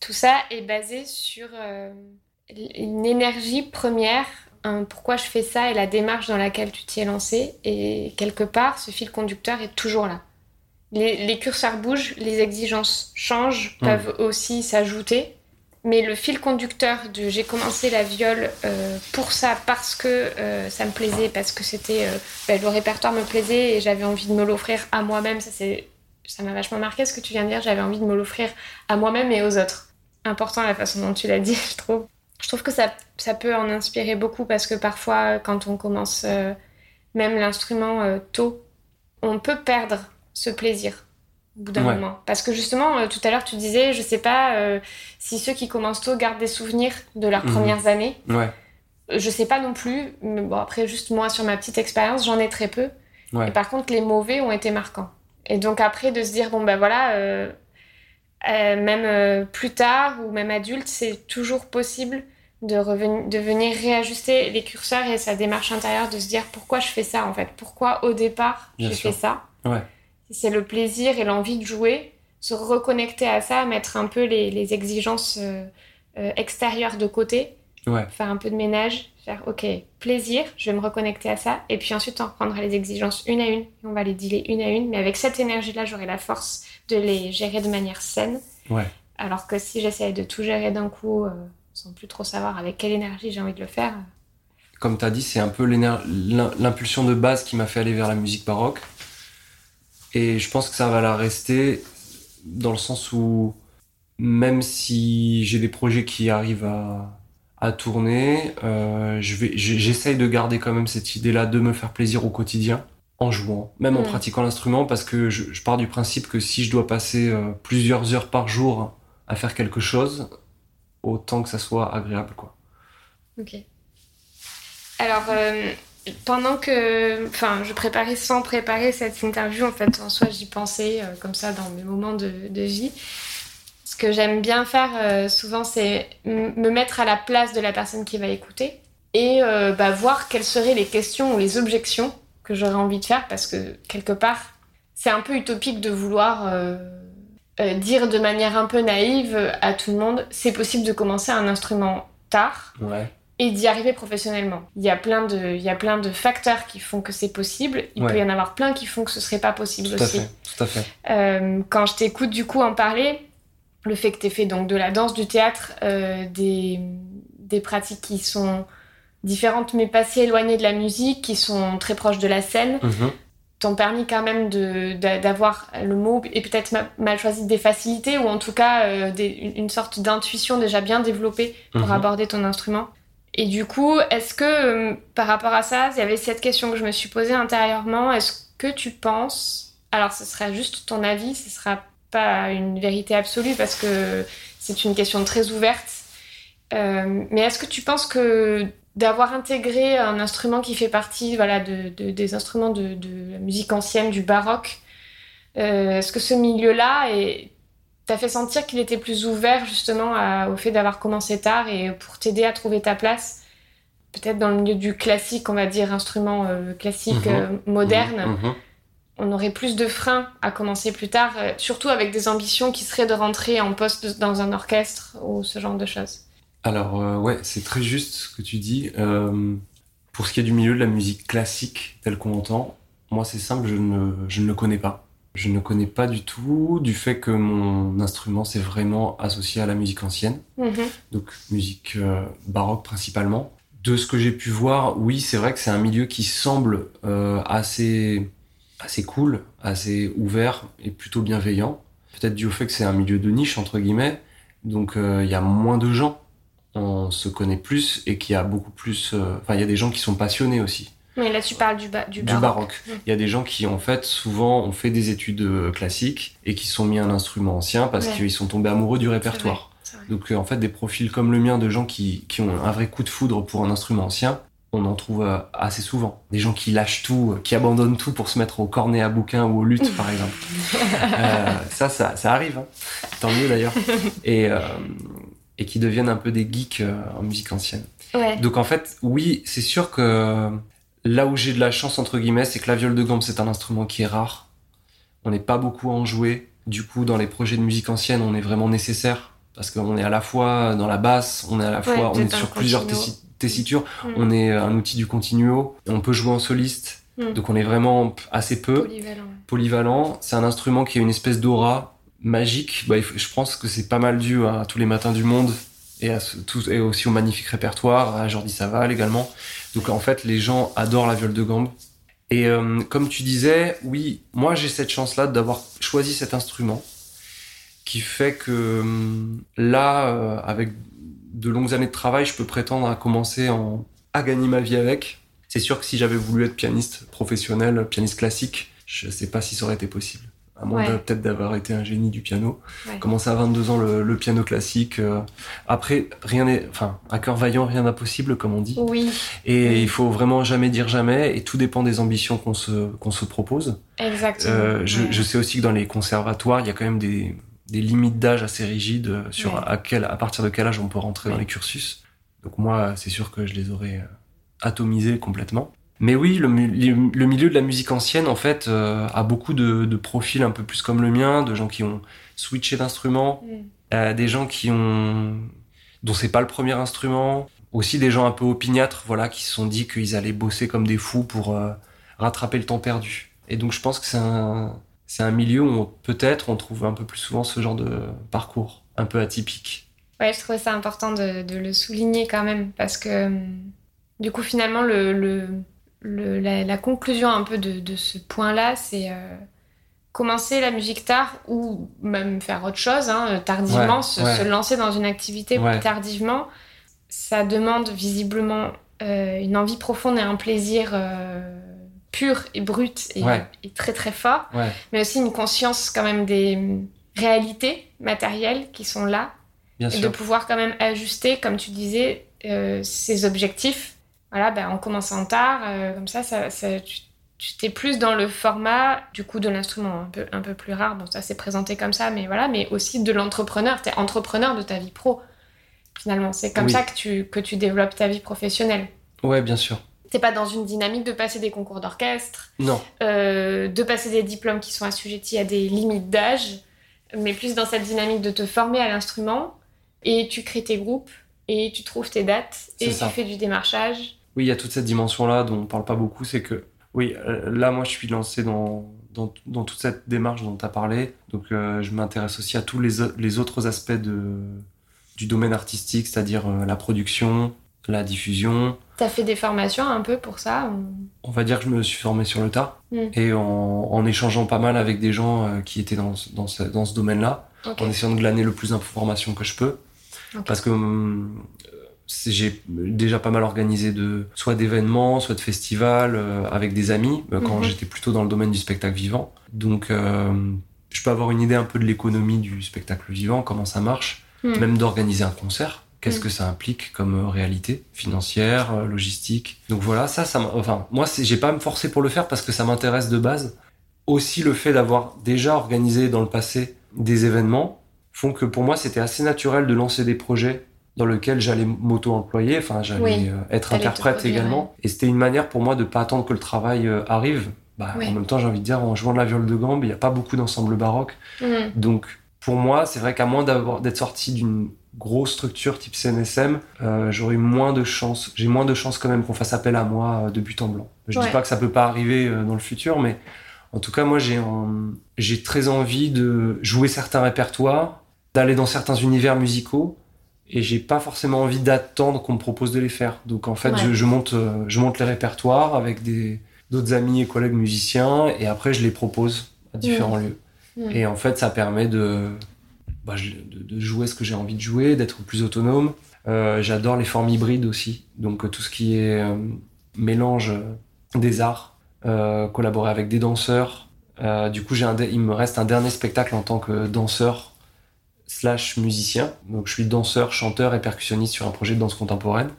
tout ça est basé sur euh, une énergie première, pourquoi je fais ça et la démarche dans laquelle tu t'y es lancé. Et quelque part, ce fil conducteur est toujours là. Les, les curseurs bougent, les exigences changent, mmh. peuvent aussi s'ajouter. Mais le fil conducteur de j'ai commencé la viole euh, pour ça, parce que euh, ça me plaisait, parce que c'était euh, ben, le répertoire me plaisait et j'avais envie de me l'offrir à moi-même. Ça m'a vachement marqué ce que tu viens de dire. J'avais envie de me l'offrir à moi-même et aux autres. Important la façon dont tu l'as dit, je trouve. Je trouve que ça, ça peut en inspirer beaucoup parce que parfois, quand on commence même l'instrument tôt, on peut perdre ce plaisir au bout d'un moment. Parce que justement, euh, tout à l'heure, tu disais, je sais pas euh, si ceux qui commencent tôt gardent des souvenirs de leurs mhm. premières années. Ouais. Euh, je sais pas non plus. Mais bon, après, juste moi, sur ma petite expérience, j'en ai très peu. Et par contre, les mauvais ont été marquants. Et donc après, de se dire, bon, ben voilà, même plus tard ou même adulte, c'est toujours possible de venir réajuster les curseurs et sa démarche intérieure, de se dire pourquoi je fais ça en fait, pourquoi au départ j'ai fait ça? Ouais. C'est le plaisir et l'envie de jouer, se reconnecter à ça, mettre un peu les, les exigences euh, euh, extérieures de côté, ouais. faire un peu de ménage, faire ok, plaisir, je vais me reconnecter à ça, et puis ensuite on reprendra les exigences une à une, on va les dealer une à une, mais avec cette énergie-là, j'aurai la force de les gérer de manière saine. Ouais. Alors que si j'essayais de tout gérer d'un coup, euh, sans plus trop savoir avec quelle énergie j'ai envie de le faire. Comme tu as dit, c'est un peu l'impulsion de base qui m'a fait aller vers la musique baroque. Et je pense que ça va la rester dans le sens où même si j'ai des projets qui arrivent à, à tourner, euh, j'essaye de garder quand même cette idée-là de me faire plaisir au quotidien en jouant, même en mm. pratiquant l'instrument, parce que je, je, pars du principe que si je dois passer euh, plusieurs heures par jour à faire quelque chose, autant que ça soit agréable, quoi. Ok. Alors, euh, pendant que, enfin, je préparais sans préparer cette interview, en fait, en soi, j'y pensais euh, comme ça dans mes moments de, vie. Ce que j'aime bien faire euh, souvent, c'est me mettre à la place de la personne qui va écouter et bah, voir quelles seraient les questions ou les objections que j'aurais envie de faire, parce que quelque part, c'est un peu utopique de vouloir euh, dire de manière un peu naïve à tout le monde, c'est possible de commencer un instrument tard et d'y arriver professionnellement. Il y, a plein de, il y a plein de facteurs qui font que c'est possible. Il peut y en avoir plein qui font que ce serait pas possible tout aussi. À fait, tout à fait. Euh, quand je t'écoute du coup en parler, le fait que tu fait donc de la danse, du théâtre, euh, des, des pratiques qui sont différentes mais pas si éloignées de la musique, qui sont très proches de la scène. Mhm t'ont permis quand même d'avoir le mot et peut-être mal choisi des facilités ou en tout cas euh, une sorte d'intuition déjà bien développée pour mhm. aborder ton instrument. Et du coup, est-ce que euh, par rapport à ça, il y avait cette question que je me suis posée intérieurement, est-ce que tu penses, alors ce sera juste ton avis, ce sera pas une vérité absolue parce que c'est une question très ouverte, euh, mais est-ce que tu penses que d'avoir intégré un instrument qui fait partie voilà, de, des instruments de, la musique ancienne, du baroque. Euh, est-ce que ce milieu-là t'a fait sentir qu'il était plus ouvert justement au fait d'avoir commencé tard et pour t'aider à trouver ta place Peut-être dans le milieu du classique, on va dire, instrument euh, classique mhm. euh, moderne. Mhm. Mhm. On aurait plus de freins à commencer plus tard, surtout avec des ambitions qui seraient de rentrer en poste dans un orchestre ou ce genre de choses. Alors euh, ouais, c'est très juste ce que tu dis. Euh, pour ce qui est du milieu de la musique classique tel qu'on entend, moi c'est simple, je ne, je ne le connais pas. Je ne connais pas du tout du fait que mon instrument c'est vraiment associé à la musique ancienne, mm-hmm. donc musique euh, baroque principalement. De ce que j'ai pu voir, oui, c'est vrai que c'est un milieu qui semble assez assez cool, assez ouvert et plutôt bienveillant. Peut-être dû au fait que c'est un milieu de niche entre guillemets, donc il y a moins de gens on se connaît plus et qu'il y a beaucoup plus. Euh, enfin, il y a des gens qui sont passionnés aussi. Mais là, tu parles du, du baroque. Il y a des gens qui, en fait, souvent ont fait des études euh, classiques et qui sont mis un instrument ancien parce qu'ils sont tombés amoureux du répertoire. Donc, euh, en fait, des profils comme le mien de gens qui, qui ont un vrai coup de foudre pour un instrument ancien, on en trouve assez souvent. Des gens qui lâchent tout, qui abandonnent tout pour se mettre au cornet à bouquin ou au luth, par exemple. ça, ça, ça arrive. Hein. Tant mieux d'ailleurs. Et, et qui deviennent un peu des geeks euh, en musique ancienne. Donc en fait, oui, c'est sûr que là où j'ai de la chance entre guillemets, c'est que la viole de gambe c'est un instrument qui est rare. On n'est pas beaucoup à en jouer. Du coup, dans les projets de musique ancienne, on est vraiment nécessaire parce qu'on est à la fois dans la basse, on est à la fois, on est sur plusieurs tessitures, mm. on est un outil du continuo, on peut jouer en soliste. Mm. Donc on est vraiment assez peu polyvalent. polyvalent. C'est un instrument qui a une espèce d'aura magique, bah, je pense que c'est pas mal dû à tous les matins du monde et, à tout, et aussi au magnifique répertoire, à Jordi Saval également. Donc en fait, les gens adorent la viole de gambe. Et euh, comme tu disais, oui, moi j'ai cette chance-là d'avoir choisi cet instrument qui fait que euh, là, euh, avec de longues années de travail, je peux prétendre à commencer en, à gagner ma vie avec. C'est sûr que si j'avais voulu être pianiste professionnel, pianiste classique, je sais pas si ça aurait été possible à moins peut-être d'avoir été un génie du piano. Ouais. Commencé à 22 ans le, piano classique. Euh. après, rien n'est, enfin, à cœur vaillant, rien d'impossible, comme on dit. Oui. Et il faut vraiment jamais dire jamais, et tout dépend des ambitions qu'on se qu'on se propose. Exactement. Euh, je, je, sais aussi que dans les conservatoires, il y a quand même des des limites d'âge assez rigides sur à, quel, à partir de quel âge on peut rentrer dans les cursus. Donc moi, c'est sûr que je les aurais atomisés complètement. Mais oui, le, le, milieu de la musique ancienne, en fait, a beaucoup de, de, profils un peu plus comme le mien, de gens qui ont switché d'instruments, mm. des gens qui ont dont c'est pas le premier instrument, aussi des gens un peu opiniâtres, voilà, qui se sont dit qu'ils allaient bosser comme des fous pour rattraper le temps perdu. Et donc je pense que c'est un, c'est un milieu où peut-être on trouve un peu plus souvent ce genre de parcours un peu atypique. Ouais, je trouvais ça important de, de le souligner quand même parce que du coup finalement le, le, le la, conclusion un peu de, de ce point-là, c'est euh, commencer la musique tard ou même faire autre chose, hein, tardivement, se, lancer dans une activité tardivement, ça demande visiblement euh, une envie profonde et un plaisir. Euh, pur et brut et, très très fort, mais aussi une conscience quand même des réalités matérielles qui sont là et de pouvoir quand même ajuster, comme tu disais, ses objectifs. Voilà, ben, en commençant tard, euh, comme ça, ça, tu t'es plus dans le format du coup de l'instrument un peu, un peu plus rare. Bon, ça c'est présenté comme ça, mais voilà, mais aussi de l'entrepreneur. Tu es entrepreneur de ta vie pro, finalement. C'est comme ça que tu, que tu développes ta vie professionnelle. Ouais, bien sûr. T'es pas dans une dynamique de passer des concours d'orchestre, non, euh, de passer des diplômes qui sont assujettis à des limites d'âge, mais plus dans cette dynamique de te former à l'instrument et tu crées tes groupes et tu trouves tes dates et tu fais du démarchage. Oui, il y a toute cette dimension-là dont on parle pas beaucoup, c'est que oui, euh, là moi je suis lancé dans, dans, dans toute cette démarche dont tu as parlé, donc euh, je m'intéresse aussi à tous les, les autres aspects de, du domaine artistique, c'est-à-dire la production, la diffusion. T'as fait des formations un peu pour ça On va dire que je me suis formé sur le tas hmm. et en, échangeant pas mal avec des gens euh, qui étaient dans, dans ce, dans ce domaine-là, en essayant de glaner le plus d'informations que je peux. Parce que hum, j'ai déjà pas mal organisé de soit d'événements, soit de festivals euh, avec des amis euh, quand mhm. j'étais plutôt dans le domaine du spectacle vivant. Donc je peux avoir une idée un peu de l'économie du spectacle vivant, comment ça marche, hmm. même d'organiser un concert. Qu'est-ce mm. que ça implique comme euh, réalité financière, euh, logistique? Donc voilà, ça, ça enfin, moi, j'ai pas à me forcer pour le faire parce que ça m'intéresse de base. Aussi, le fait d'avoir déjà organisé dans le passé des événements font que pour moi, c'était assez naturel de lancer des projets dans lesquels j'allais m'auto-employer, enfin, j'allais euh, être interprète également. Et c'était une manière pour moi de pas attendre que le travail arrive. Bah, En même temps, j'ai envie de dire, en jouant de la viole de gambe, il n'y a pas beaucoup d'ensemble baroque. Mm. Donc, pour moi, c'est vrai qu'à moins d'être sorti d'une grosse structure type CNSM, euh, j'aurais moins de chance. J'ai moins de chance quand même qu'on fasse appel à moi euh, de but en blanc. Je dis pas que ça peut pas arriver euh, dans le futur, mais en tout cas, moi, j'ai j'ai très envie de jouer certains répertoires, d'aller dans certains univers musicaux, et j'ai pas forcément envie d'attendre qu'on me propose de les faire. Donc en fait, je, monte, je monte les répertoires avec des d'autres amis et collègues musiciens, et après, je les propose à différents lieux. Et en fait, ça permet de bah, de, jouer ce que j'ai envie de jouer, d'être plus autonome. Euh, j'adore les formes hybrides aussi, donc euh, tout ce qui est euh, mélange des arts, collaborer avec des danseurs. du coup, j'ai il me reste un dernier spectacle en tant que danseur slash musicien. Donc, je suis danseur, chanteur et percussionniste sur un projet de danse contemporaine.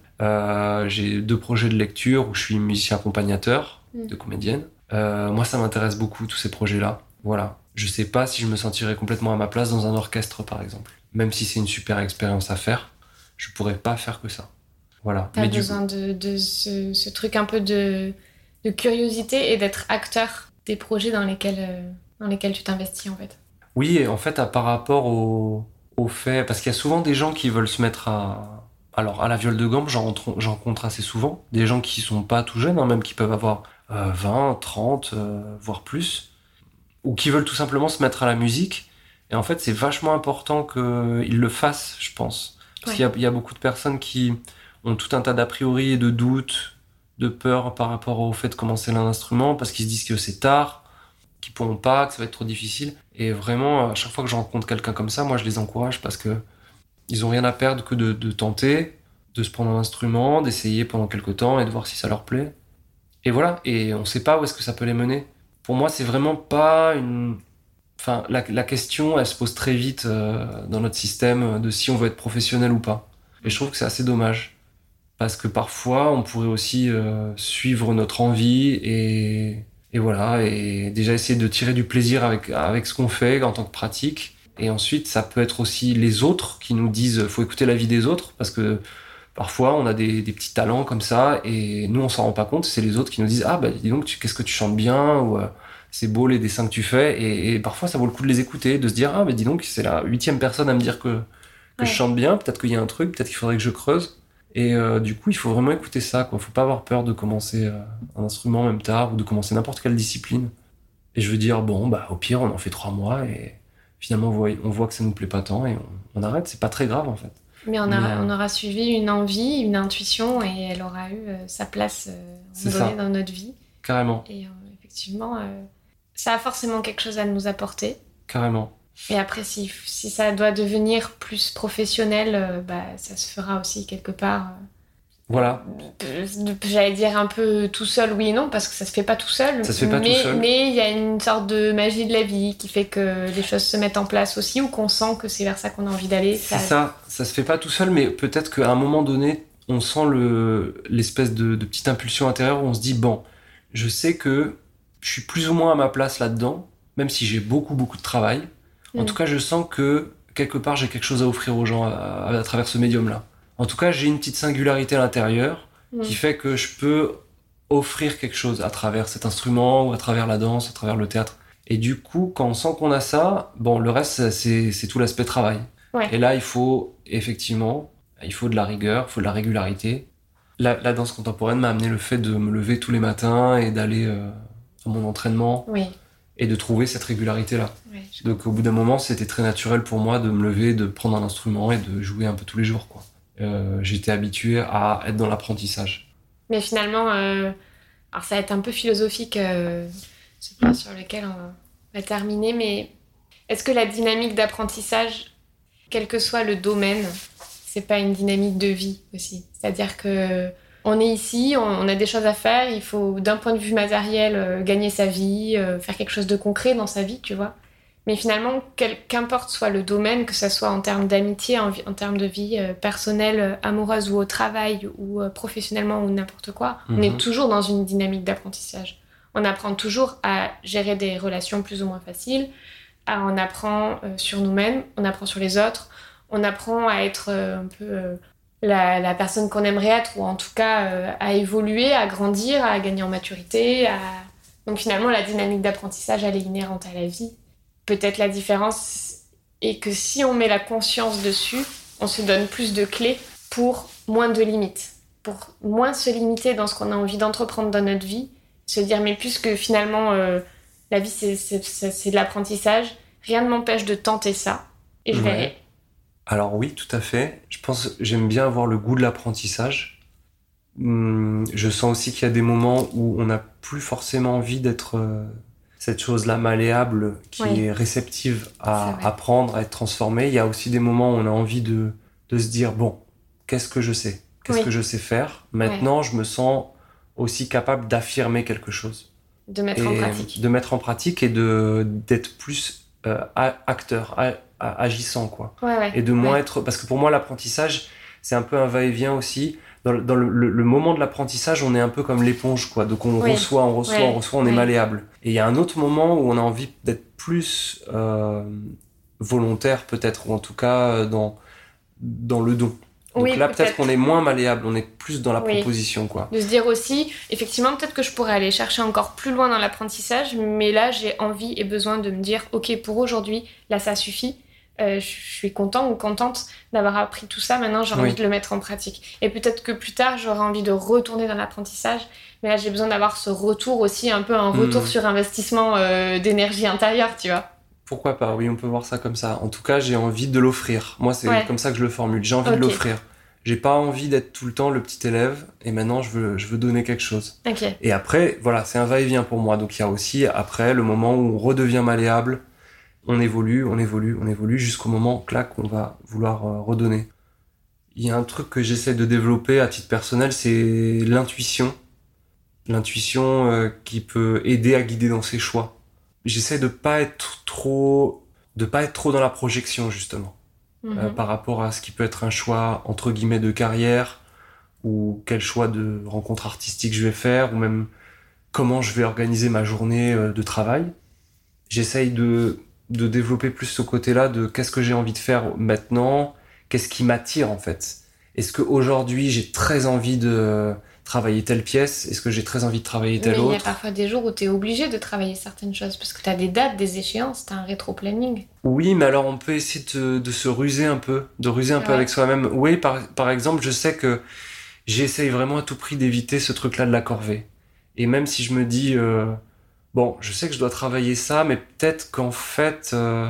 j'ai deux projets de lecture où je suis musicien accompagnateur mm. de comédienne. moi, ça m'intéresse beaucoup tous ces projets-là. Voilà je sais pas si je me sentirais complètement à ma place dans un orchestre, par exemple. Même si c'est une super expérience à faire, je pourrais pas faire que ça. Voilà. T'as besoin de, ce, truc un peu de, curiosité et d'être acteur des projets dans lesquels, euh, dans lesquels tu t'investis, en fait. Oui, en fait, par rapport au, fait, parce qu'il y a souvent des gens qui veulent se mettre à, alors à la viole de gambe, j'en rencontre assez souvent des gens qui sont pas tout jeunes, hein, même qui peuvent avoir 20, 30, euh, voire plus, ou qui veulent tout simplement se mettre à la musique. Et en fait, c'est vachement important qu'ils le fassent, je pense. Parce qu'il y, a beaucoup de personnes qui ont tout un tas d'a priori et de doutes, de peur par rapport au fait de commencer l'un instrument, parce qu'ils se disent que c'est tard, qu'ils pourront pas, que ça va être trop difficile. Et vraiment, à chaque fois que je rencontre quelqu'un comme ça, moi, je les encourage parce que ils ont rien à perdre que de, tenter, de se prendre un instrument, d'essayer pendant quelques temps et de voir si ça leur plaît. Et voilà. Et on sait pas où est-ce que ça peut les mener pour moi, c'est vraiment pas une. Enfin, la, question, elle se pose très vite euh, dans notre système de si on veut être professionnel ou pas. Et je trouve que c'est assez dommage. Parce que parfois, on pourrait aussi euh, suivre notre envie et, et, voilà, et déjà essayer de tirer du plaisir avec, avec ce qu'on fait en tant que pratique. Et ensuite, ça peut être aussi les autres qui nous disent faut écouter l'avis des autres parce que parfois on a des, des, petits talents comme ça et nous on s'en rend pas compte. C'est les autres qui nous disent ah bah dis donc qu'est-ce que tu chantes bien ou euh, c'est beau les dessins que tu fais et, et, parfois ça vaut le coup de les écouter, de se dire ah bah dis donc c'est la huitième personne à me dire que que je chante bien. Peut-être qu'il y a un truc, peut-être qu'il faudrait que je creuse. Et euh, du coup, il faut vraiment écouter ça. Quoi. Faut pas avoir peur de commencer euh, un instrument même tard ou de commencer n'importe quelle discipline. Et je veux dire, bon, bah, au pire, on en fait trois mois et finalement, on voit, on voit que ça nous plaît pas tant et on, on arrête. C'est pas très grave, en fait. Mais on, a, Mais, euh... on aura suivi une envie, une intuition et elle aura eu sa place dans notre vie. Carrément. Et effectivement, ça a forcément quelque chose à nous apporter. Carrément. Et après, si, si ça doit devenir plus professionnel, euh, bah, ça se fera aussi quelque part. Euh, voilà. J'allais dire un peu tout seul, oui et non, parce que ça se fait pas tout seul. Ça se fait pas mais, tout seul. Mais il y a une sorte de magie de la vie qui fait que les choses se mettent en place aussi, ou qu'on sent que c'est vers ça qu'on a envie d'aller. C'est ça... ça, ça se fait pas tout seul, mais peut-être qu'à un moment donné, on sent l'espèce de, de petite impulsion intérieure où on se dit, bon, je sais que je suis plus ou moins à ma place là-dedans, même si j'ai beaucoup, beaucoup de travail en tout cas, je sens que quelque part, j'ai quelque chose à offrir aux gens à, à, à travers ce médium-là. En tout cas, j'ai une petite singularité à l'intérieur mmh. qui fait que je peux offrir quelque chose à travers cet instrument ou à travers la danse, à travers le théâtre. Et du coup, quand on sent qu'on a ça, bon, le reste, c'est tout l'aspect travail. Ouais. Et là, il faut effectivement, il faut de la rigueur, il faut de la régularité. La, la danse contemporaine m'a amené le fait de me lever tous les matins et d'aller euh, à mon entraînement. Oui et de trouver cette régularité là. Ouais, Donc au bout d'un moment, c'était très naturel pour moi de me lever, de prendre un instrument et de jouer un peu tous les jours. quoi. Euh, J'étais habitué à être dans l'apprentissage. Mais finalement, euh, alors ça va être un peu philosophique, euh, ce point sur lequel on va terminer, mais est-ce que la dynamique d'apprentissage, quel que soit le domaine, c'est pas une dynamique de vie aussi? C'est-à-dire que on est ici, on, a des choses à faire, il faut d'un point de vue matériel euh, gagner sa vie, euh, faire quelque chose de concret dans sa vie, tu vois. Mais finalement, qu'importe soit le domaine, que ce soit en termes d'amitié, en, en, termes de vie euh, personnelle, amoureuse ou au travail ou professionnellement ou n'importe quoi, on est toujours dans une dynamique d'apprentissage. On apprend toujours à gérer des relations plus ou moins faciles, à, on apprend sur nous-mêmes, on apprend sur les autres, on apprend à être un peu la, la personne qu'on aimerait être, ou en tout cas euh, à évoluer, à grandir, à gagner en maturité. À... Donc finalement, la dynamique d'apprentissage, elle est inhérente à la vie. Peut-être la différence est que si on met la conscience dessus, on se donne plus de clés pour moins de limites, pour moins se limiter dans ce qu'on a envie d'entreprendre dans notre vie, se dire mais puisque finalement euh, la vie c'est de l'apprentissage, rien ne m'empêche de tenter ça et je ouais. verrai alors oui, tout à fait. Je pense j'aime bien avoir le goût de l'apprentissage. Hum, je sens aussi qu'il y a des moments où on n'a plus forcément envie d'être euh, cette chose-là malléable qui oui. est réceptive à apprendre, à être transformée. Il y a aussi des moments où on a envie de, de se dire, bon, qu'est-ce que je sais? Qu'est-ce oui. que je sais faire? Maintenant, je me sens aussi capable d'affirmer quelque chose. De mettre et en pratique. De mettre en pratique et d'être plus euh, acteur, agissant quoi. Ouais, ouais, et de moins ouais. être parce que pour moi l'apprentissage c'est un peu un va-et-vient aussi. Dans, le, dans le, le, le, moment de l'apprentissage on est un peu comme l'éponge quoi. Donc on reçoit on reçoit on reçoit on est malléable. Et il y a un autre moment où on a envie d'être plus euh, volontaire peut-être ou en tout cas euh, dans dans le don donc oui, là, peut-être peut qu'on est moins malléable, on est plus dans la oui. proposition, quoi. De se dire aussi, effectivement, peut-être que je pourrais aller chercher encore plus loin dans l'apprentissage, mais là, j'ai envie et besoin de me dire, ok, pour aujourd'hui, là, ça suffit. Euh, je suis content ou contente d'avoir appris tout ça. Maintenant, j'ai envie de le mettre en pratique. Et peut-être que plus tard, j'aurai envie de retourner dans l'apprentissage. Mais là, j'ai besoin d'avoir ce retour aussi, un peu un retour mmh. sur investissement euh, d'énergie intérieure, tu vois. Pourquoi pas Oui, on peut voir ça comme ça. En tout cas, j'ai envie de l'offrir. Moi, c'est ouais. comme ça que je le formule. J'ai envie okay. de l'offrir. J'ai pas envie d'être tout le temps le petit élève et maintenant je veux, je veux donner quelque chose. Okay. Et après, voilà, c'est un va-et-vient pour moi. Donc il y a aussi après le moment où on redevient malléable, on évolue, on évolue, on évolue jusqu'au moment, clac, on va vouloir euh, redonner. Il y a un truc que j'essaie de développer à titre personnel, c'est l'intuition. L'intuition euh, qui peut aider à guider dans ses choix. J'essaie de pas être trop, de pas être trop dans la projection justement mmh. euh, par rapport à ce qui peut être un choix entre guillemets de carrière ou quel choix de rencontre artistique je vais faire ou même comment je vais organiser ma journée de travail. J'essaye de de développer plus ce côté-là de qu'est-ce que j'ai envie de faire maintenant, qu'est-ce qui m'attire en fait. Est-ce qu'aujourd'hui j'ai très envie de travailler telle pièce? Est-ce que j'ai très envie de travailler telle autre Il y a parfois des jours où tu es obligé de travailler certaines choses parce que tu as des dates, des échéances, tu as un rétro-planning. Oui, mais alors on peut essayer de, se ruser un peu, de ruser un peu avec soi-même. Oui, par, par exemple, je sais que j'essaye vraiment à tout prix d'éviter ce truc-là de la corvée. Et même si je me dis, euh, bon, je sais que je dois travailler ça, mais peut-être qu'en fait, euh,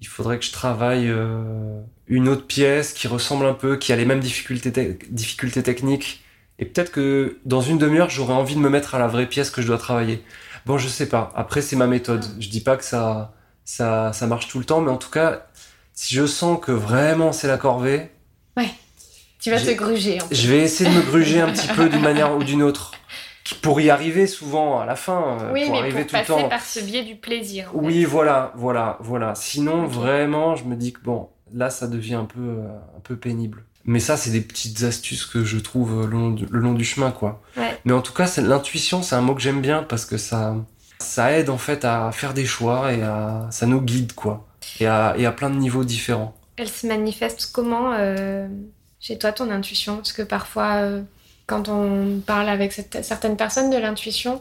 il faudrait que je travaille euh, une autre pièce qui ressemble un peu, qui a les mêmes difficultés, difficultés techniques. Et peut-être que dans une demi-heure, j'aurais envie de me mettre à la vraie pièce que je dois travailler. Bon, je sais pas. Après, c'est ma méthode. Je dis pas que ça, ça, ça marche tout le temps, mais en tout cas, si je sens que vraiment c'est la corvée. Ouais. Tu vas te gruger. Je vais essayer de me gruger un petit peu d'une manière ou d'une autre pour y arriver souvent à la fin, euh, oui, pour mais arriver pour tout le temps. par ce biais du plaisir. Oui, voilà, voilà, voilà. Sinon, vraiment, je me dis que bon, là, ça devient un peu, euh, un peu pénible. Mais ça, c'est des petites astuces que je trouve le long du, le long du chemin, quoi. Mais en tout cas, l'intuition, c'est un mot que j'aime bien parce que ça, ça aide en fait à faire des choix et à, ça nous guide, quoi. Et à, et à plein de niveaux différents. Elle se manifeste comment euh, chez toi, ton intuition? Parce que parfois quand on parle avec certaines personnes de l'intuition,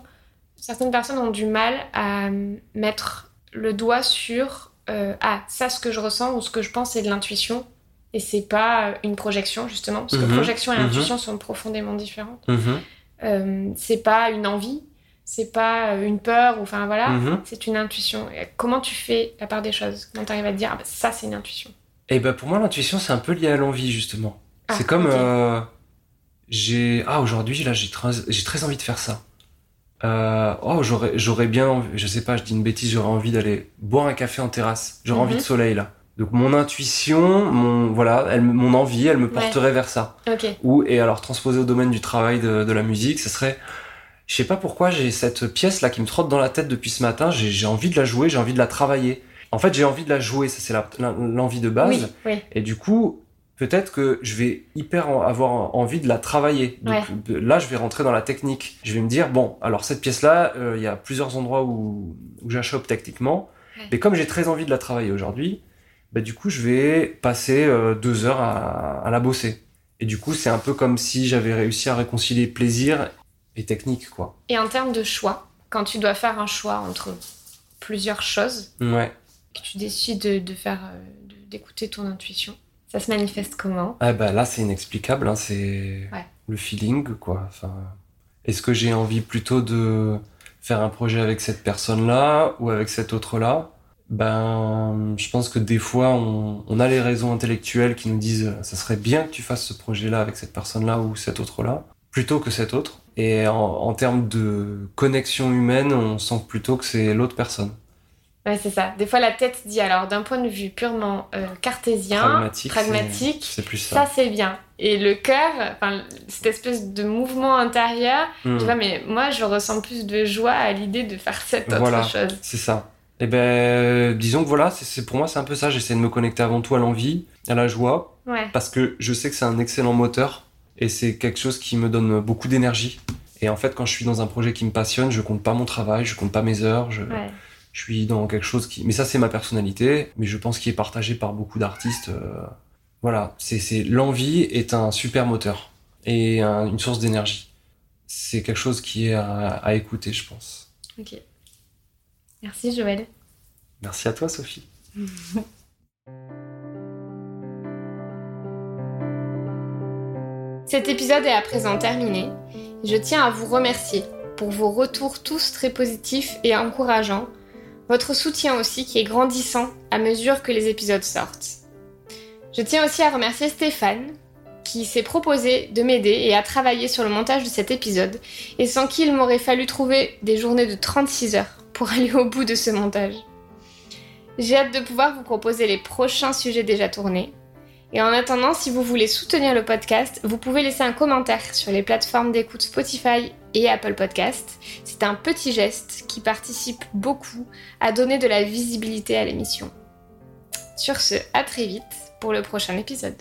certaines personnes ont du mal à mettre le doigt sur euh, ah ça ce que je ressens ou ce que je pense c'est de l'intuition et c'est pas une projection justement parce que mhm. projection et mhm. intuition sont profondément différentes. Mhm. Euh, c'est pas une envie, c'est pas une peur ou enfin voilà, c'est une intuition. comment tu fais la part des choses Comment tu arrives à te dire ah, bah, ça c'est une intuition? Eh ben pour moi l'intuition c'est un peu lié à l'envie justement. Ah, c'est comme euh, j'ai ah aujourd'hui là j'ai très j'ai très envie de faire ça. Euh, oh j'aurais j'aurais bien je sais pas je dis une bêtise j'aurais envie d'aller boire un café en terrasse j'aurais envie de mhm. soleil là donc mon intuition mon voilà elle mon envie elle me porterait vers ça okay. ou et alors transposé au domaine du travail de, de la musique ce serait je sais pas pourquoi j'ai cette pièce là qui me trotte dans la tête depuis ce matin j'ai envie de la jouer j'ai envie de la travailler en fait j'ai envie de la jouer ça c'est l'envie de base oui, oui. et du coup peut-être que je vais hyper avoir envie de la travailler. Donc là, je vais rentrer dans la technique. Je vais me dire, bon, alors cette pièce-là, euh, il y a plusieurs endroits où, où j'achoppe techniquement. Mais comme j'ai très envie de la travailler aujourd'hui, bah, du coup, je vais passer euh, deux heures à, à, la bosser. Et du coup, c'est un peu comme si j'avais réussi à réconcilier plaisir et technique, quoi. Et en termes de choix, quand tu dois faire un choix entre plusieurs choses, ouais. que tu décides de, de faire, euh, d'écouter ton intuition, ça se manifeste comment? Ah bah là c'est inexplicable, hein, c'est le feeling quoi. Enfin, est-ce que j'ai envie plutôt de faire un projet avec cette personne-là ou avec cette autre-là? Ben, je pense que des fois on, on, a les raisons intellectuelles qui nous disent ça serait bien que tu fasses ce projet-là avec cette personne-là ou cette autre-là plutôt que cette autre. Et en, en termes de connexion humaine, on sent plutôt que c'est l'autre personne. Ouais, c'est ça. Des fois, la tête dit alors d'un point de vue purement euh, cartésien, pragmatique, c'est plus ça, ça c'est bien. Et le cœur, cette espèce de mouvement intérieur, tu hmm. vois, mais moi, je ressens plus de joie à l'idée de faire cette autre chose. C'est ça. Et eh ben, disons que voilà, c'est pour moi, c'est un peu ça. J'essaie de me connecter avant tout à l'envie, à la joie, ouais. parce que je sais que c'est un excellent moteur et c'est quelque chose qui me donne beaucoup d'énergie. Et en fait, quand je suis dans un projet qui me passionne, je compte pas mon travail, je compte pas mes heures, je ouais je suis dans quelque chose qui mais ça c'est ma personnalité mais je pense qu'il est partagé par beaucoup d'artistes euh, voilà. C'est c'est l'envie est un super moteur et une source d'énergie. C'est quelque chose qui est à, à, écouter je pense. Ok. Merci Joël. Merci à toi Sophie. Cet épisode est à présent terminé. Je tiens à vous remercier pour vos retours tous très positifs et encourageants votre soutien aussi qui est grandissant à mesure que les épisodes sortent. Je tiens aussi à remercier Stéphane, qui s'est proposé de m'aider et à travailler sur le montage de cet épisode, et sans qui il m'aurait fallu trouver des journées de 36 heures pour aller au bout de ce montage. J'ai hâte de pouvoir vous proposer les prochains sujets déjà tournés. Et en attendant, si vous voulez soutenir le podcast, vous pouvez laisser un commentaire sur les plateformes d'écoute Spotify et Apple Podcast. C'est un petit geste qui participe beaucoup à donner de la visibilité à l'émission. Sur ce, à très vite pour le prochain épisode.